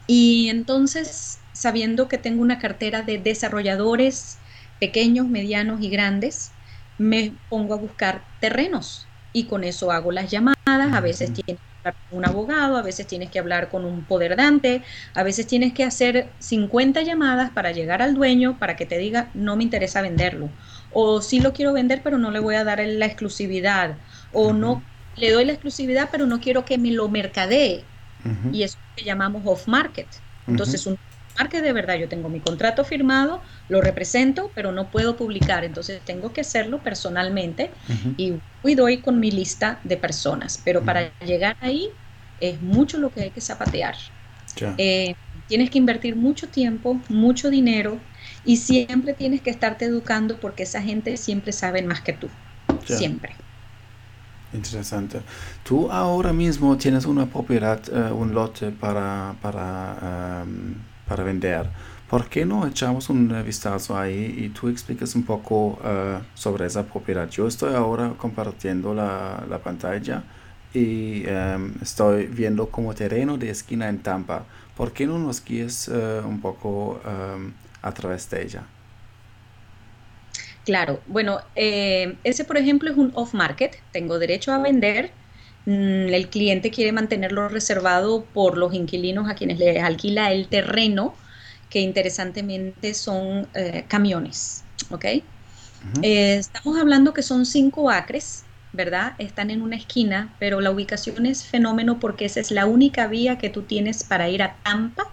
Y entonces, sabiendo que tengo una cartera de desarrolladores pequeños, medianos y grandes, me pongo a buscar terrenos y con eso hago las llamadas. A veces tienes que hablar con un abogado, a veces tienes que hablar con un poder dante, a veces tienes que hacer 50 llamadas para llegar al dueño para que te diga no me interesa venderlo. O sí lo quiero vender, pero no le voy a dar la exclusividad. O no le doy la exclusividad, pero no quiero que me lo mercadee. Y eso es lo que llamamos off market. Entonces, un market de verdad, yo tengo mi contrato firmado, lo represento, pero no puedo publicar. Entonces, tengo que hacerlo personalmente y, y doy con mi lista de personas. Pero para llegar ahí, es mucho lo que hay que zapatear. Eh, tienes que invertir mucho tiempo, mucho dinero y siempre tienes que estarte educando porque esa gente siempre sabe más que tú. Siempre. Interesante. Tú ahora mismo tienes una propiedad, eh, un lote para, para, em, para vender. ¿Por qué no echamos un vistazo ahí y tú explicas un poco eh, sobre esa propiedad? Yo estoy ahora compartiendo la, la pantalla y em, estoy viendo como terreno de esquina en Tampa. ¿Por qué no nos guíes eh, un poco em, a través de ella? Claro, bueno, eh, ese por ejemplo es un off-market, tengo derecho a vender, mm, el cliente quiere mantenerlo reservado por los inquilinos a quienes le alquila el terreno, que interesantemente son eh, camiones, ¿ok? Eh, estamos hablando que son cinco acres, ¿verdad? Están en una esquina, pero la ubicación es fenómeno porque esa es la única vía que tú tienes para ir a Tampa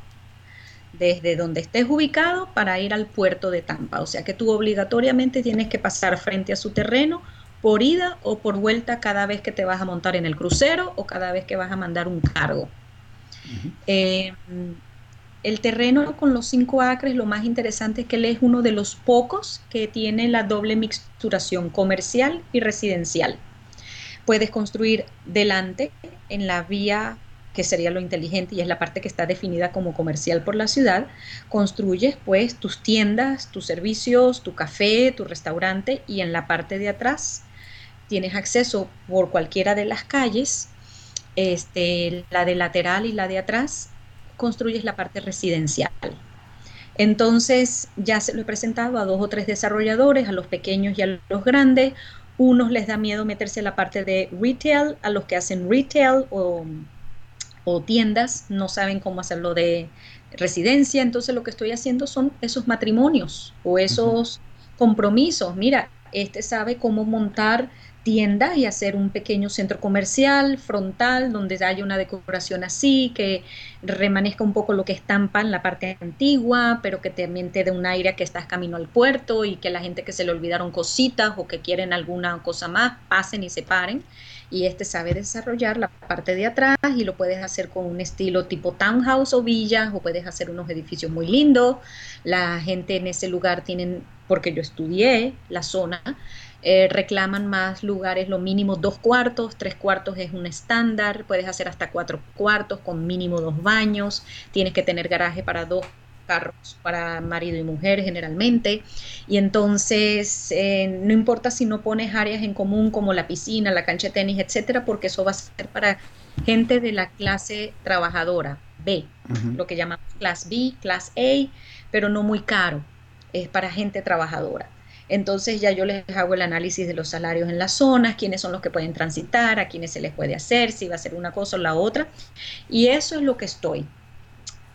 desde donde estés ubicado para ir al puerto de Tampa. O sea que tú obligatoriamente tienes que pasar frente a su terreno por ida o por vuelta cada vez que te vas a montar en el crucero o cada vez que vas a mandar un cargo. Eh, el terreno con los cinco acres, lo más interesante es que él es uno de los pocos que tiene la doble mixturación comercial y residencial. Puedes construir delante en la vía que sería lo inteligente y es la parte que está definida como comercial por la ciudad, construyes pues tus tiendas, tus servicios, tu café, tu restaurante y en la parte de atrás tienes acceso por cualquiera de las calles, este, la de lateral y la de atrás, construyes la parte residencial. Entonces ya se lo he presentado a dos o tres desarrolladores, a los pequeños y a los grandes. Unos les da miedo meterse en la parte de retail, a los que hacen retail o o tiendas no saben cómo hacerlo de residencia, entonces lo que estoy haciendo son esos matrimonios o esos compromisos. Mira, este sabe cómo montar tiendas y hacer un pequeño centro comercial frontal donde haya una decoración así, que remanezca un poco lo que estampa en la parte antigua, pero que también te dé un aire que estás camino al puerto y que la gente que se le olvidaron cositas o que quieren alguna cosa más pasen y se paren y este sabe desarrollar la parte de atrás y lo puedes hacer con un estilo tipo townhouse o villas o puedes hacer unos edificios muy lindos. La gente en ese lugar tienen, porque yo estudié la zona, eh, reclaman más lugares, lo mínimo dos cuartos, tres cuartos es un estándar, puedes hacer hasta cuatro cuartos con mínimo dos baños, tienes que tener garaje para dos carros para marido y mujer generalmente. Y entonces eh, no importa si no pones áreas en común como la piscina, la cancha de tenis, etcétera, porque eso va a ser para gente de la clase trabajadora B, lo que llamamos clase B, clase A, pero no muy caro. Es para gente trabajadora. Entonces ya yo les hago el análisis de los salarios en las zonas, quiénes son los que pueden transitar, a quiénes se les puede hacer, si va a ser una cosa o la otra. Y eso es lo que estoy.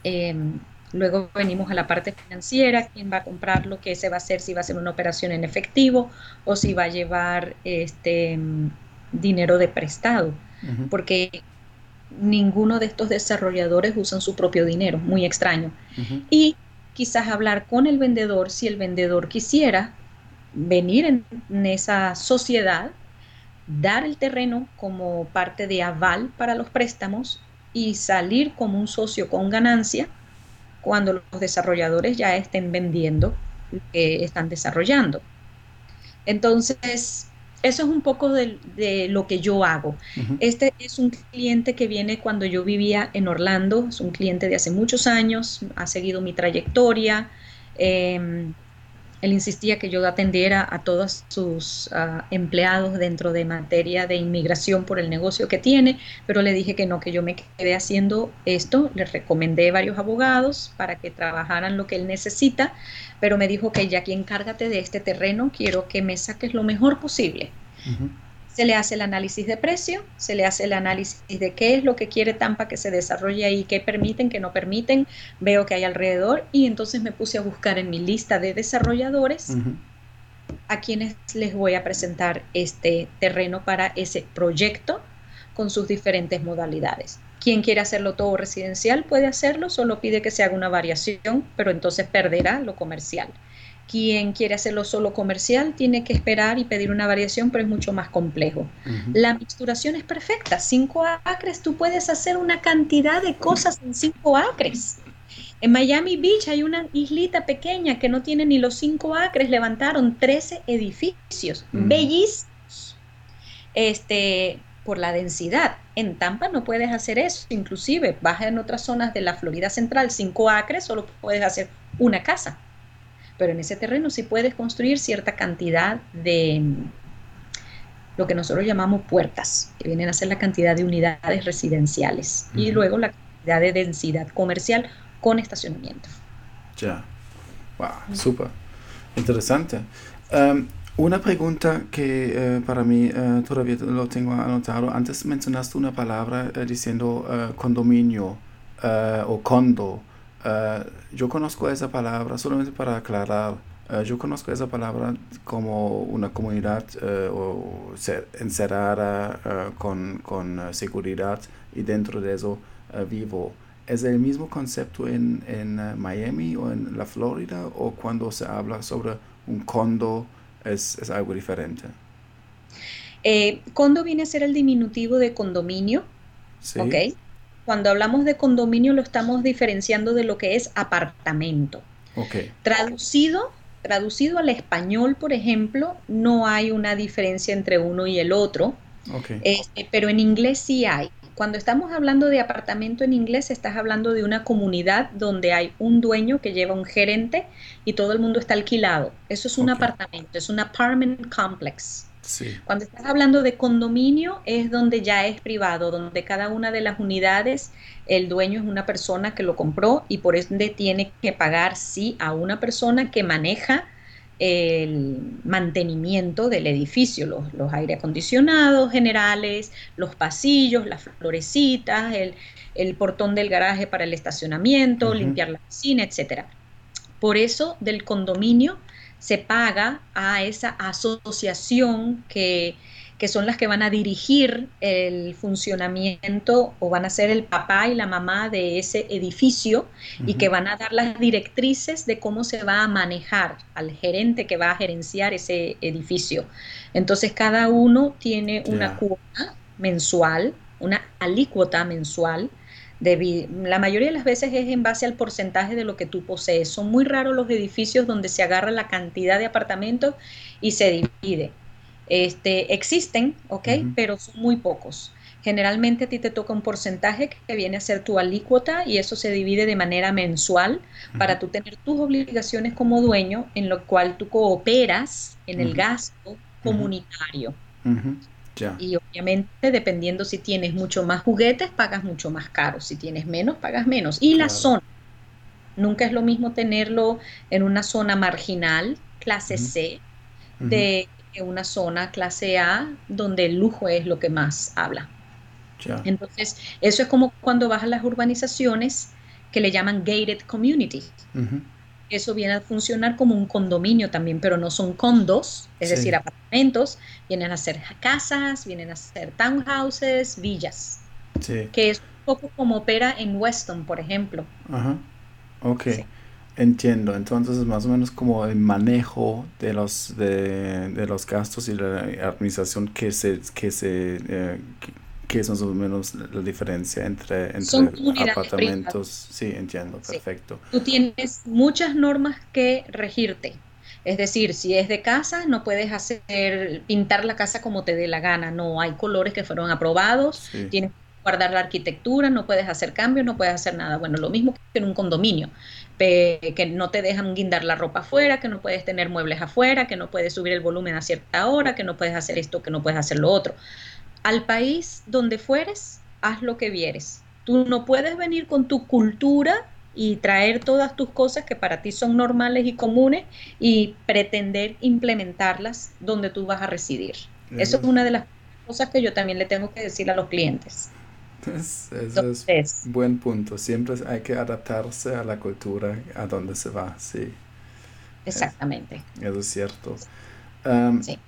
Em, Luego venimos a la parte financiera, quién va a comprar lo que se va a hacer, si va a ser una operación en efectivo o si va a llevar este dinero de prestado, porque ninguno de estos desarrolladores usan su propio dinero, muy extraño. Y quizás hablar con el vendedor si el vendedor quisiera venir en esa sociedad, dar el terreno como parte de aval para los préstamos y salir como un socio con ganancia cuando los desarrolladores ya estén vendiendo lo que están desarrollando. Entonces, eso es un poco de, lo que yo hago. Este es un cliente que viene cuando yo vivía en Orlando, es un cliente de hace muchos años, ha seguido mi trayectoria. Em, él insistía que yo atendiera a todos sus ah, empleados dentro de materia de inmigración por el negocio que tiene, pero le dije que no, que yo me quedé haciendo esto. Le recomendé varios abogados para que trabajaran lo que él necesita, pero me dijo que ya aquí encárgate de este terreno, quiero que me saques lo mejor posible. Se le hace el análisis de precio, se le hace el análisis de qué es lo que quiere Tampa que se desarrolle ahí, qué permiten, qué no permiten, veo que hay alrededor y entonces me puse a buscar en mi lista de desarrolladores a quienes les voy a presentar este terreno para ese proyecto con sus diferentes modalidades. Quien quiere hacerlo todo residencial puede hacerlo, solo pide que se haga una variación, pero entonces perderá lo comercial. Quien quiere hacerlo solo comercial tiene que esperar y pedir una variación, pero es mucho más complejo. La mixturación es perfecta. Cinco acres, tú puedes hacer una cantidad de cosas en cinco acres. En Miami Beach hay una islita pequeña que no tiene ni los cinco acres, levantaron 13 edificios, bellísimos, este, por la densidad. En Tampa no puedes hacer eso, inclusive baja en otras zonas de la Florida Central, cinco acres, solo puedes hacer una casa pero en ese terreno sí puedes construir cierta cantidad de mm, lo que nosotros llamamos puertas, que vienen a ser la cantidad de unidades residenciales y luego la cantidad de densidad comercial con estacionamiento. Ya, wow, súper interesante. Em, una pregunta que eh, para mí eh, todavía lo tengo anotado. Antes mencionaste una palabra eh, diciendo condominio o condo. Eh, yo conozco esa palabra solamente para aclarar. Eh, yo conozco esa palabra como una comunidad uh, o encerrada con, con seguridad y dentro de eso vivo. ¿Es el mismo concepto en, en Miami o en la Florida o cuando se habla sobre un condo es, es algo diferente? condo viene a ser el diminutivo de condominio. ¿Sí? ¿ok? Cuando hablamos de condominio lo estamos diferenciando de lo que es apartamento. Traducido, traducido al español, por ejemplo, no hay una diferencia entre uno y el otro, este, pero en inglés sí hay. Cuando estamos hablando de apartamento en inglés, estás hablando de una comunidad donde hay un dueño que lleva un gerente y todo el mundo está alquilado. Eso es un apartamento, es un apartment complex. Cuando estás hablando de condominio es donde ya es privado, donde cada una de las unidades el dueño es una persona que lo compró y por ende tiene que pagar sí a una persona que maneja el mantenimiento del edificio, los, los aire acondicionados generales, los pasillos, las florecitas, el, portón del garaje para el estacionamiento, limpiar la piscina, etcétera. Por eso del condominio se paga a esa asociación que, son las que van a dirigir el funcionamiento o van a ser el papá y la mamá de ese edificio y que van a dar las directrices de cómo se va a manejar al gerente que va a gerenciar ese edificio. Entonces cada uno tiene una cuota mensual, una alícuota mensual la mayoría de las veces es en base al porcentaje de lo que tú posees. Son muy raros los edificios donde se agarra la cantidad de apartamentos y se divide. Este, existen, ¿ok? Pero son muy pocos. Generalmente a ti te toca un porcentaje que viene a ser tu alícuota y eso se divide de manera mensual para tú tener tus obligaciones como dueño, en lo cual tú cooperas en el gasto comunitario. Y obviamente dependiendo si tienes mucho más juguetes, pagas mucho más caro. Si tienes menos, pagas menos. Y la zona. Nunca es lo mismo tenerlo en una zona marginal, clase C, de una zona clase A, donde el lujo es lo que más habla. Entonces, eso es como cuando vas a las urbanizaciones que le llaman gated community eso viene a funcionar como un condominio también, pero no son condos, es decir, apartamentos, vienen a ser casas, vienen a ser townhouses, villas, que es un poco como opera en Weston, por ejemplo. Ajá, ok. Entiendo, entonces es más o menos como el manejo de los de, de los gastos y la administración que se que se eh, ¿Qué es más o menos la diferencia entre, entre apartamentos? Sí, entiendo, perfecto. Tú tienes muchas normas que regirte. Es decir, si es de casa, no puedes hacer pintar la casa como te dé la gana. No hay colores que fueron aprobados. Tienes que guardar la arquitectura, no puedes hacer cambios, no puedes hacer nada. Bueno, lo mismo que en un condominio, que no te dejan guindar la ropa afuera, que no puedes tener muebles afuera, que no puedes subir el volumen a cierta hora, que no puedes hacer esto, que no puedes hacer lo otro al país donde fueres, haz lo que vieres. Tú no puedes venir con tu cultura y traer todas tus cosas que para ti son normales y comunes y pretender implementarlas donde tú vas a residir. Eso es una de las cosas que yo también le tengo que decir a los clientes. Eso es buen punto. Siempre hay que adaptarse a la cultura a donde se va, sí. Exactamente. Eso es cierto. sí.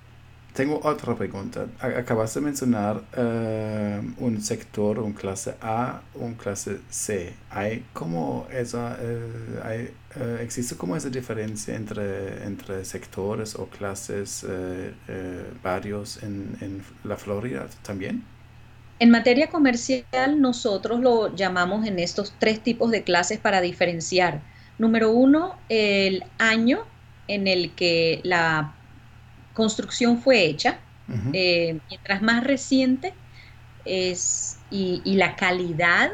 Tengo otra pregunta. Acabas de mencionar eh, un sector, un clase A, un clase C. ¿Hay como esa, eh, hay, eh, existe como esa diferencia entre, entre sectores o clases varios en, en la Florida también? En materia comercial, nosotros lo llamamos en estos tres tipos de clases para diferenciar. Número uno, el año en el que la construcción fue hecha. Eh, mientras más reciente es y, la calidad,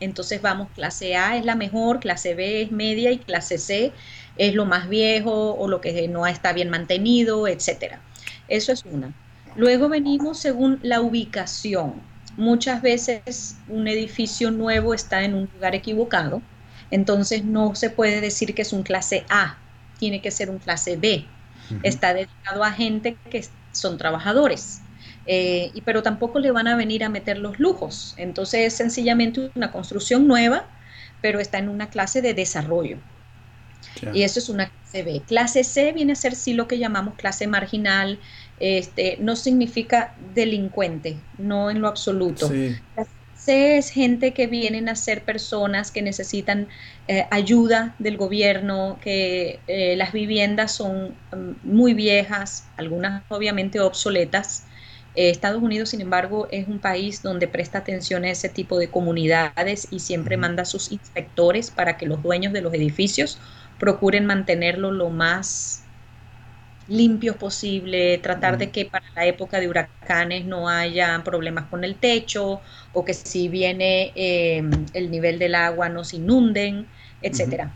entonces vamos, clase A es la mejor, clase B es media y clase C es lo más viejo o lo que no está bien mantenido, etcétera. Eso es una. Luego venimos según la ubicación. Muchas veces un edificio nuevo está en un lugar equivocado, entonces no se puede decir que es un clase A, tiene que ser un clase B está dedicado a gente que son trabajadores. Eh, y, pero tampoco le van a venir a meter los lujos. Entonces es sencillamente una construcción nueva, pero está en una clase de desarrollo. Y eso es una clase B. Clase C viene a ser sí lo que llamamos clase marginal. Este, no significa delincuente, no en lo absoluto es gente que vienen a ser personas que necesitan eh, ayuda del gobierno, que eh, las viviendas son mm, muy viejas, algunas obviamente obsoletas. Eh, Estados Unidos, sin embargo, es un país donde presta atención a ese tipo de comunidades y siempre manda a sus inspectores para que los dueños de los edificios procuren mantenerlo lo más limpios posible, tratar de que para la época de huracanes no haya problemas con el techo o que si viene em, el nivel del agua no se inunden, etcétera.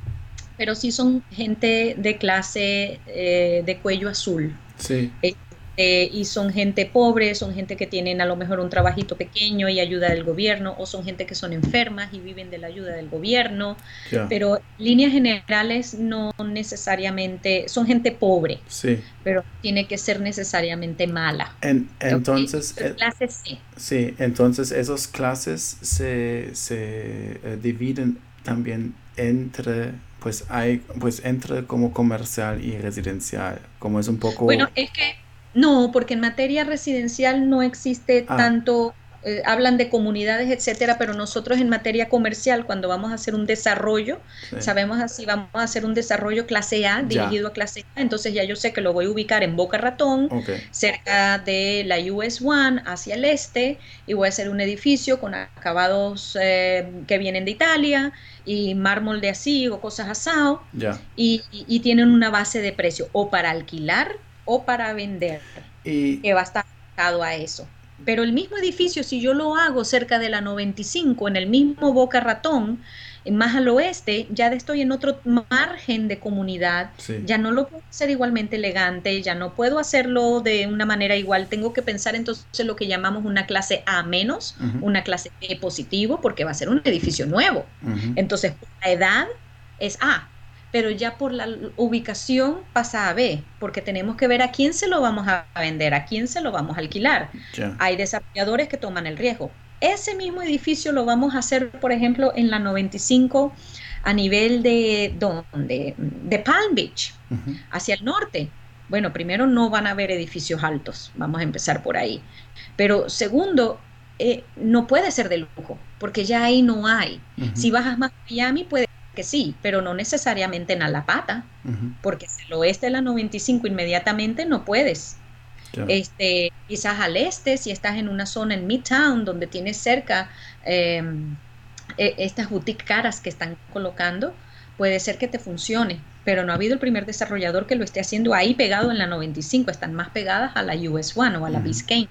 Pero sí son gente de clase eh, de cuello azul. Sí. Eh, eh, y son gente pobre, son gente que tienen a lo mejor un trabajito pequeño y ayuda del gobierno, o son gente que son enfermas y viven de la ayuda del gobierno, pero líneas generales no necesariamente, son gente pobre, sí. pero tiene que ser necesariamente mala. entonces, eh, clases sí. sí, entonces esas clases se, se eh, dividen también entre pues hay pues entre como comercial y residencial como es un poco bueno es que no, porque en materia residencial no existe ah. tanto, eh, hablan de comunidades, etcétera, pero nosotros en materia comercial, cuando vamos a hacer un desarrollo, sabemos así, vamos a hacer un desarrollo clase A, dirigido a clase A, entonces ya yo sé que lo voy a ubicar en Boca Ratón, cerca de la US One, hacia el este, y voy a hacer un edificio con acabados eh, que vienen de Italia y mármol de así o cosas asado, y, y tienen una base de precio o para alquilar o para vender, y... que va a estar a eso. Pero el mismo edificio, si yo lo hago cerca de la 95, en el mismo Boca Ratón, más al oeste, ya estoy en otro margen de comunidad, ya no lo puedo hacer igualmente elegante, ya no puedo hacerlo de una manera igual, tengo que pensar entonces lo que llamamos una clase A menos, una clase B positivo, porque va a ser un edificio nuevo. Entonces, la edad es A, pero ya por la ubicación pasa a B, porque tenemos que ver a quién se lo vamos a vender, a quién se lo vamos a alquilar. Hay desarrolladores que toman el riesgo. Ese mismo edificio lo vamos a hacer, por ejemplo, en la 95 a nivel de, ¿dónde? de Palm Beach, hacia el norte. Bueno, primero no van a haber edificios altos, vamos a empezar por ahí. Pero segundo, eh, no puede ser de lujo, porque ya ahí no hay. Si bajas más a Miami, puede que sí, pero no necesariamente en Alapata, porque si el oeste de la 95 inmediatamente no puedes. Este, quizás al este, si estás en una zona en Midtown donde tienes cerca em, e, estas boutiques caras que están colocando, puede ser que te funcione, pero no ha habido el primer desarrollador que lo esté haciendo ahí pegado en la 95, están más pegadas a la US One o a la Biscayne.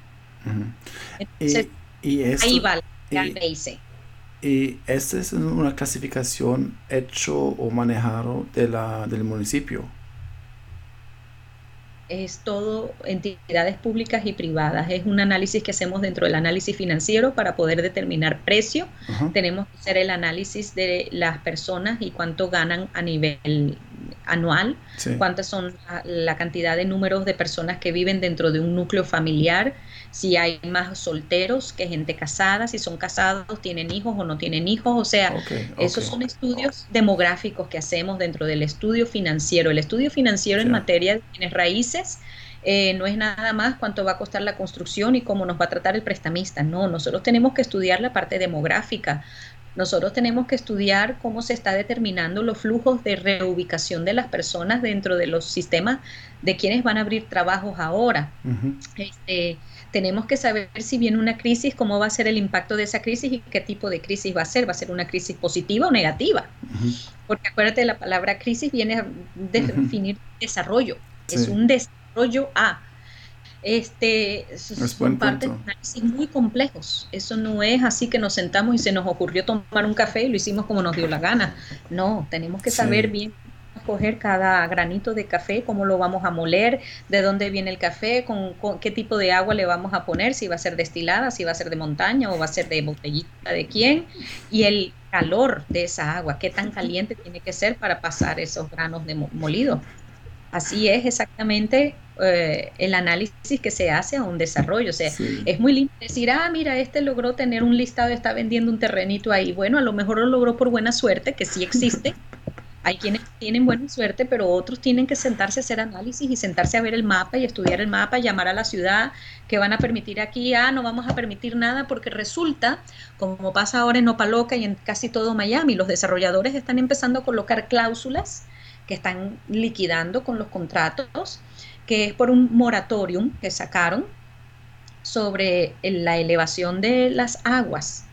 Entonces, ahí va la base. Y esta es una clasificación hecho o manejado de la, del municipio. Es todo entidades públicas y privadas. Es un análisis que hacemos dentro del análisis financiero para poder determinar precio. Tenemos que hacer el análisis de las personas y cuánto ganan a nivel anual, cuántas son la, cantidad de números de personas que viven dentro de un núcleo familiar si hay más solteros que gente casada, si son casados, tienen hijos o no tienen hijos. O sea, esos son estudios demográficos que hacemos dentro del estudio financiero. El estudio financiero en materia de bienes raíces eh, no es nada más cuánto va a costar la construcción y cómo nos va a tratar el prestamista. No, nosotros tenemos que estudiar la parte demográfica. Nosotros tenemos que estudiar cómo se está determinando los flujos de reubicación de las personas dentro de los sistemas de quienes van a abrir trabajos ahora. este, tenemos que saber si viene una crisis, cómo va a ser el impacto de esa crisis y qué tipo de crisis va a ser. ¿Va a ser una crisis positiva o negativa? Porque acuérdate, la palabra crisis viene a definir desarrollo. Es un desarrollo rollo A. Este, son partes de análisis muy complejos. Eso no es así que nos sentamos y se nos ocurrió tomar un café y lo hicimos como nos dio la gana. No, tenemos que saber bien escoger cada granito de café, cómo lo vamos a moler, de dónde viene el café, con, qué tipo de agua le vamos a poner, si va a ser destilada, si va a ser de montaña o va a ser de botellita de quién, y el calor de esa agua, qué tan caliente tiene que ser para pasar esos granos de molido. Así es exactamente eh, el análisis que se hace a un desarrollo. O sea, es muy lindo decir, ah, mira, este logró tener un listado, está vendiendo un terrenito ahí. Bueno, a lo mejor lo logró por buena suerte, que sí existe. Hay quienes tienen buena suerte, pero otros tienen que sentarse a hacer análisis y sentarse a ver el mapa y estudiar el mapa, llamar a la ciudad que van a permitir aquí, ah, no vamos a permitir nada porque resulta, como pasa ahora en Opaloca y en casi todo Miami, los desarrolladores están empezando a colocar cláusulas que están liquidando con los contratos, que es por un moratorium que sacaron sobre la elevación de las aguas,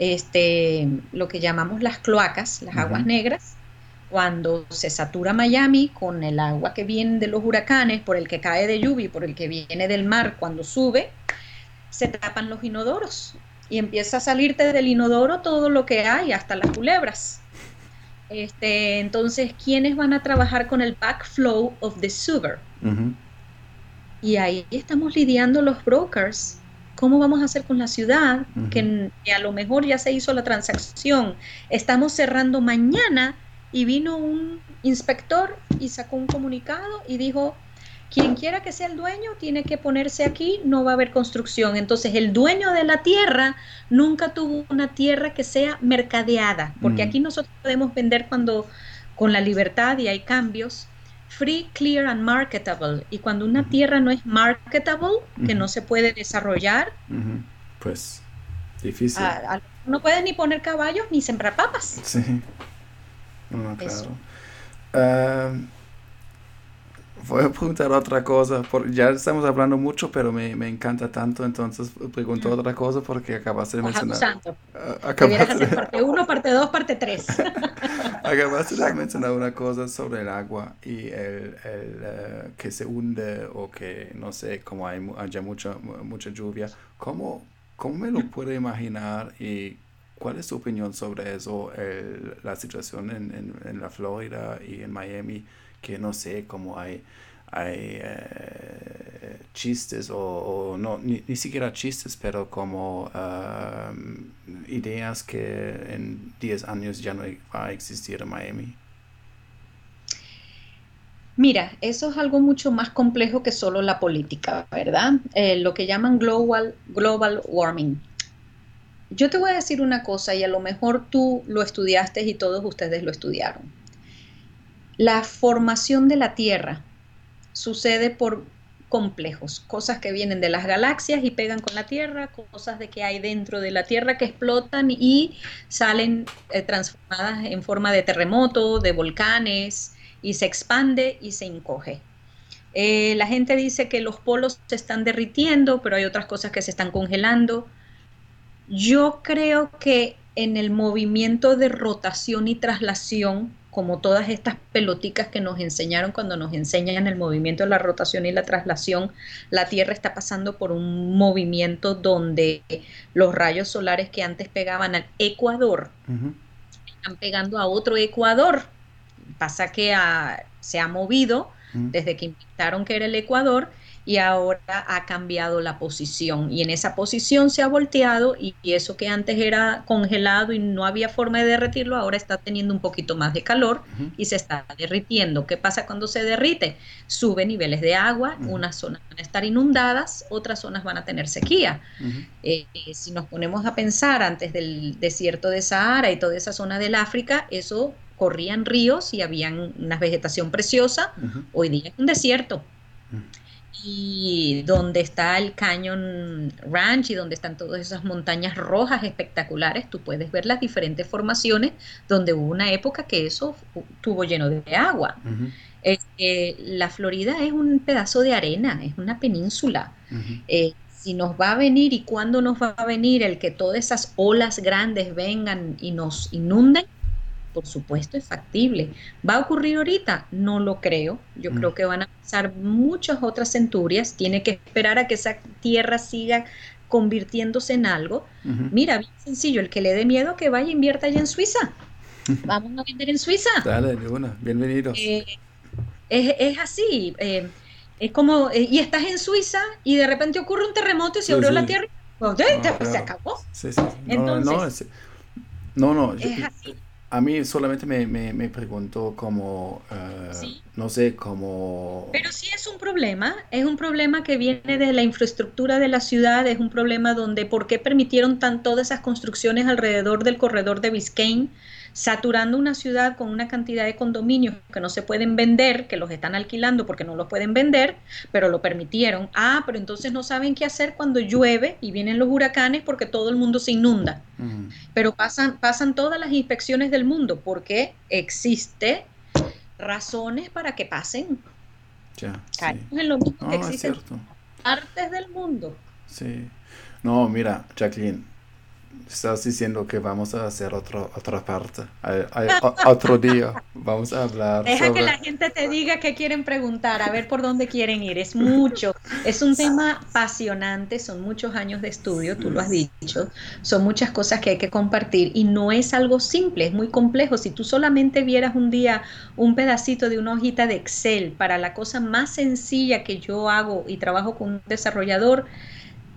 este, lo que llamamos las cloacas, las aguas negras, cuando se satura Miami con el agua que viene de los huracanes, por el que cae de lluvia y por el que viene del mar cuando sube, se tapan los inodoros y empieza a salirte del inodoro todo lo que hay, hasta las culebras. Este, entonces, ¿quiénes van a trabajar con el backflow of the sewer? Y ahí estamos lidiando los brokers. ¿Cómo vamos a hacer con la ciudad? que, que, a lo mejor ya se hizo la transacción. Estamos cerrando mañana y vino un inspector y sacó un comunicado y dijo, quien quiera que sea el dueño tiene que ponerse aquí, no va a haber construcción. Entonces el dueño de la tierra nunca tuvo una tierra que sea mercadeada, porque mm. aquí nosotros podemos vender cuando con la libertad y hay cambios, free, clear and marketable. Y cuando una tierra no es marketable, que no se puede desarrollar, pues difícil. no puedes ni poner caballos ni sembrar papas. Sí. No, claro. Voy a preguntar otra cosa. ya estamos hablando mucho, pero me, me encanta tanto, entonces pregunto otra cosa porque acabaste de mencionar. Uh, acabaste hacer parte 1, parte 2, parte 3. acabaste de mencionar una cosa sobre el agua y el, el uh, que se hunde o que no sé, como hay haya mucha, mucha lluvia. ¿Cómo, ¿Cómo me lo puedo imaginar y cuál es tu opinión sobre eso, el, la situación en, en, en la Florida y en Miami? Que no sé, cómo hay, hay eh, chistes o, no, ni, siquiera chistes, pero como ideas que en 10 años ya no va a existir en Miami. Mira, eso es algo mucho más complejo que solo la política, ¿verdad? Eh, lo que llaman global, global warming. Yo te voy a decir una cosa y a lo mejor tú lo estudiaste y todos ustedes lo estudiaron. La formación de la Tierra sucede por complejos, cosas que vienen de las galaxias y pegan con la Tierra, cosas de que hay dentro de la Tierra que explotan y salen eh, transformadas en forma de terremoto, de volcanes, y se expande y se encoge. Eh, la gente dice que los polos se están derritiendo, pero hay otras cosas que se están congelando. Yo creo que en el movimiento de rotación y traslación como todas estas peloticas que nos enseñaron cuando nos enseñan el movimiento de la rotación y la traslación, la Tierra está pasando por un movimiento donde los rayos solares que antes pegaban al Ecuador están pegando a otro Ecuador. Pasa que se ha movido desde que inventaron que era el Ecuador y ahora ha cambiado la posición. Y en esa posición se ha volteado y, eso que antes era congelado y no había forma de derretirlo, ahora está teniendo un poquito más de calor y se está derritiendo. ¿Qué pasa cuando se derrite? Sube niveles de agua, unas zonas van a estar inundadas, otras zonas van a tener sequía. Eh, eh, si nos ponemos a pensar antes del desierto de Sahara y toda esa zona del África, eso corrían ríos y habían una vegetación preciosa, hoy día es un desierto y donde está el Canyon Ranch y donde están todas esas montañas rojas espectaculares, tú puedes ver las diferentes formaciones donde hubo una época que eso tuvo lleno de agua. la Florida es un pedazo de arena, es una península. Eh, si nos va a venir y cuándo nos va a venir el que todas esas olas grandes vengan y nos inunden, por supuesto es factible. ¿Va a ocurrir ahorita? No lo creo. Yo creo mm. que van a pasar muchas otras centurias. Tiene que esperar a que esa tierra siga convirtiéndose en algo. Mira, bien sencillo, el que le dé miedo que vaya e invierta allá en Suiza. Vamos a vender en Suiza. Dale, de bienvenidos. Eh, es, así. Eh, es como, eh, y estás en Suiza y de repente ocurre un terremoto y se abrió la tierra y pues, se acabó. Sí, sí. No, Entonces, no, no, es así. A mí solamente me, me, pregunto cómo, eh, no sé, cómo... Pero sí es un problema, es un problema que viene de la infraestructura de la ciudad, es un problema donde por qué permitieron tan todas esas construcciones alrededor del corredor de Biscayne, saturando una ciudad con una cantidad de condominios que no se pueden vender, que los están alquilando porque no los pueden vender, pero lo permitieron. Ah, pero entonces no saben qué hacer cuando llueve y vienen los huracanes porque todo el mundo se inunda. Pero pasan, pasan todas las inspecciones del mundo porque existe razones para que pasen. Ya, en lo mismo que existen partes del mundo. Sí. No, mira, Jacqueline, Estás diciendo que vamos a hacer otro, otra parte, otro día. Vamos a hablar. Deja que la gente te diga qué quieren preguntar, a ver por dónde quieren ir. Es mucho, es un tema apasionante, son muchos años de estudio, tú lo has dicho, son muchas cosas que hay que compartir y no es algo simple, es muy complejo. Si tú solamente vieras un día un pedacito de una hojita de Excel para la cosa más sencilla que yo hago y trabajo con un desarrollador,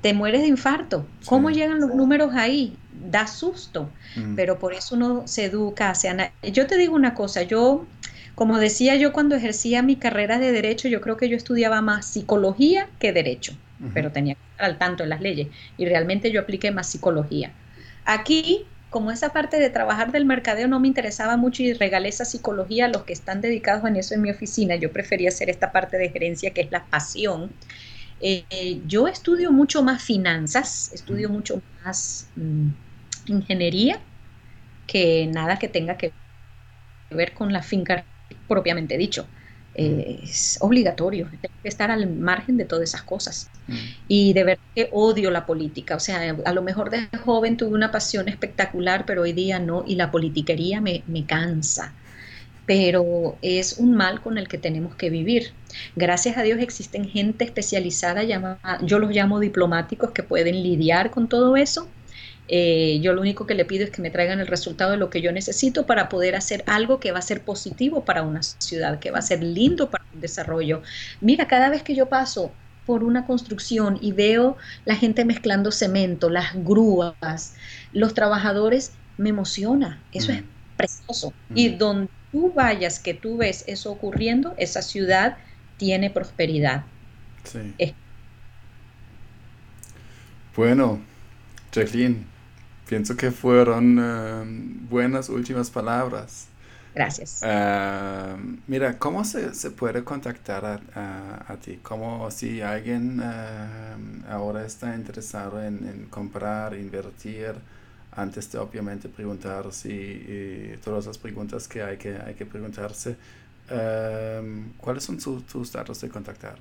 te mueres de infarto. ¿Cómo llegan los números ahí? Da susto, mm. pero por eso uno se educa hacia... Yo te digo una cosa, yo, como decía yo cuando ejercía mi carrera de derecho, yo creo que yo estudiaba más psicología que derecho, pero tenía que estar al tanto de las leyes y realmente yo apliqué más psicología. Aquí, como esa parte de trabajar del mercadeo no me interesaba mucho y regalé esa psicología a los que están dedicados en eso en mi oficina, yo prefería hacer esta parte de gerencia que es la pasión eh, yo estudio mucho más finanzas, estudio mucho más mm, ingeniería que nada que tenga que ver con la finca propiamente dicho. Eh, es obligatorio, tengo que estar al margen de todas esas cosas. Mm. Y de verdad que odio la política. O sea, a lo mejor de joven tuve una pasión espectacular, pero hoy día no, y la politiquería me, me cansa pero es un mal con el que tenemos que vivir. Gracias a Dios existen gente especializada, llamada, yo los llamo diplomáticos, que pueden lidiar con todo eso. Eh, yo lo único que le pido es que me traigan el resultado de lo que yo necesito para poder hacer algo que va a ser positivo para una ciudad, que va a ser lindo para un desarrollo. Mira, cada vez que yo paso por una construcción y veo la gente mezclando cemento, las grúas, los trabajadores, me emociona. Eso es precioso. Y donde tú vayas, que tú ves eso ocurriendo, esa ciudad tiene prosperidad. Sí. Bueno, Jacqueline, pienso que fueron eh, buenas últimas palabras. Gracias. Eh, mira, ¿cómo se, se puede contactar a, ti? ¿Cómo si alguien eh, ahora está interesado en, en comprar, invertir? Antes de obviamente preguntar si todas las preguntas que hay que, hay que preguntarse. Em, ¿Cuáles son tus datos de contactar?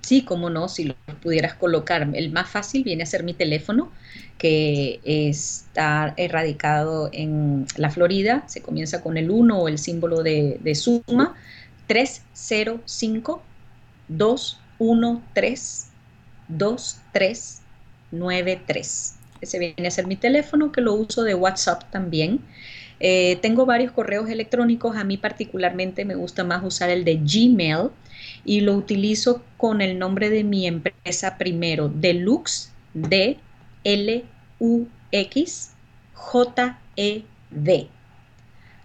Sí, cómo no, si lo pudieras colocar. El más fácil viene a ser mi teléfono, que está erradicado en la Florida. Se comienza con el 1 o el símbolo de, de suma. 305 213 2393 ese viene a ser mi teléfono, que lo uso de WhatsApp también. Eh, tengo varios correos electrónicos, a mí particularmente me gusta más usar el de Gmail y lo utilizo con el nombre de mi empresa primero, Deluxe, D L U X J E D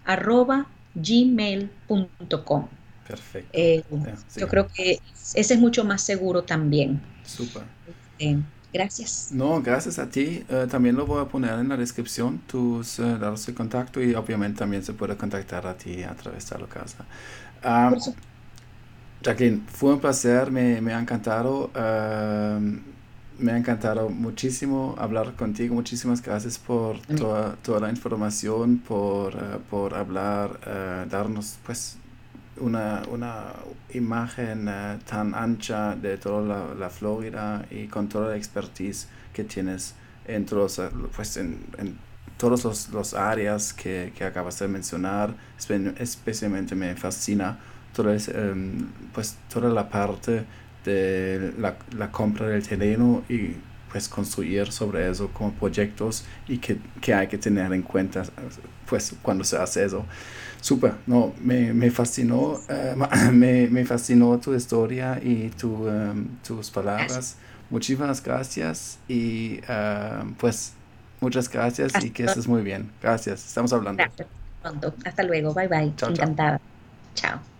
arroba gmail.com. Perfecto. Eh, yo creo que ese es mucho más seguro también. Súper. Este, gracias. No, gracias a ti. Eh, también lo voy a poner en la descripción, tus uh, datos de contacto y obviamente también se puede contactar a ti a través de la casa. Um, Jacqueline, fue un placer, me, me ha encantado. Uh, me ha encantado muchísimo hablar contigo. Muchísimas gracias por toda, toda la información, por, uh, por hablar, darnos pues una, una imagen uh, tan ancha de toda la, la, Florida y con toda la expertise que tienes en todos, eh, pues en, en todos los, los, áreas que, que, acabas de mencionar. Especialmente me fascina toda, um, pues, toda la parte de la, la compra del terreno y pues construir sobre eso como proyectos y que, que, hay que tener en cuenta pues cuando se hace eso. Súper, no, me, me fascinó, uh, me, me, fascinó tu historia y tu, um, tus palabras. Muchísimas gracias y uh, pues muchas gracias Hasta y que estés muy bien. Gracias, estamos hablando. Gracias. Pronto. Hasta luego, bye bye. Chao, Encantada. chao. chao.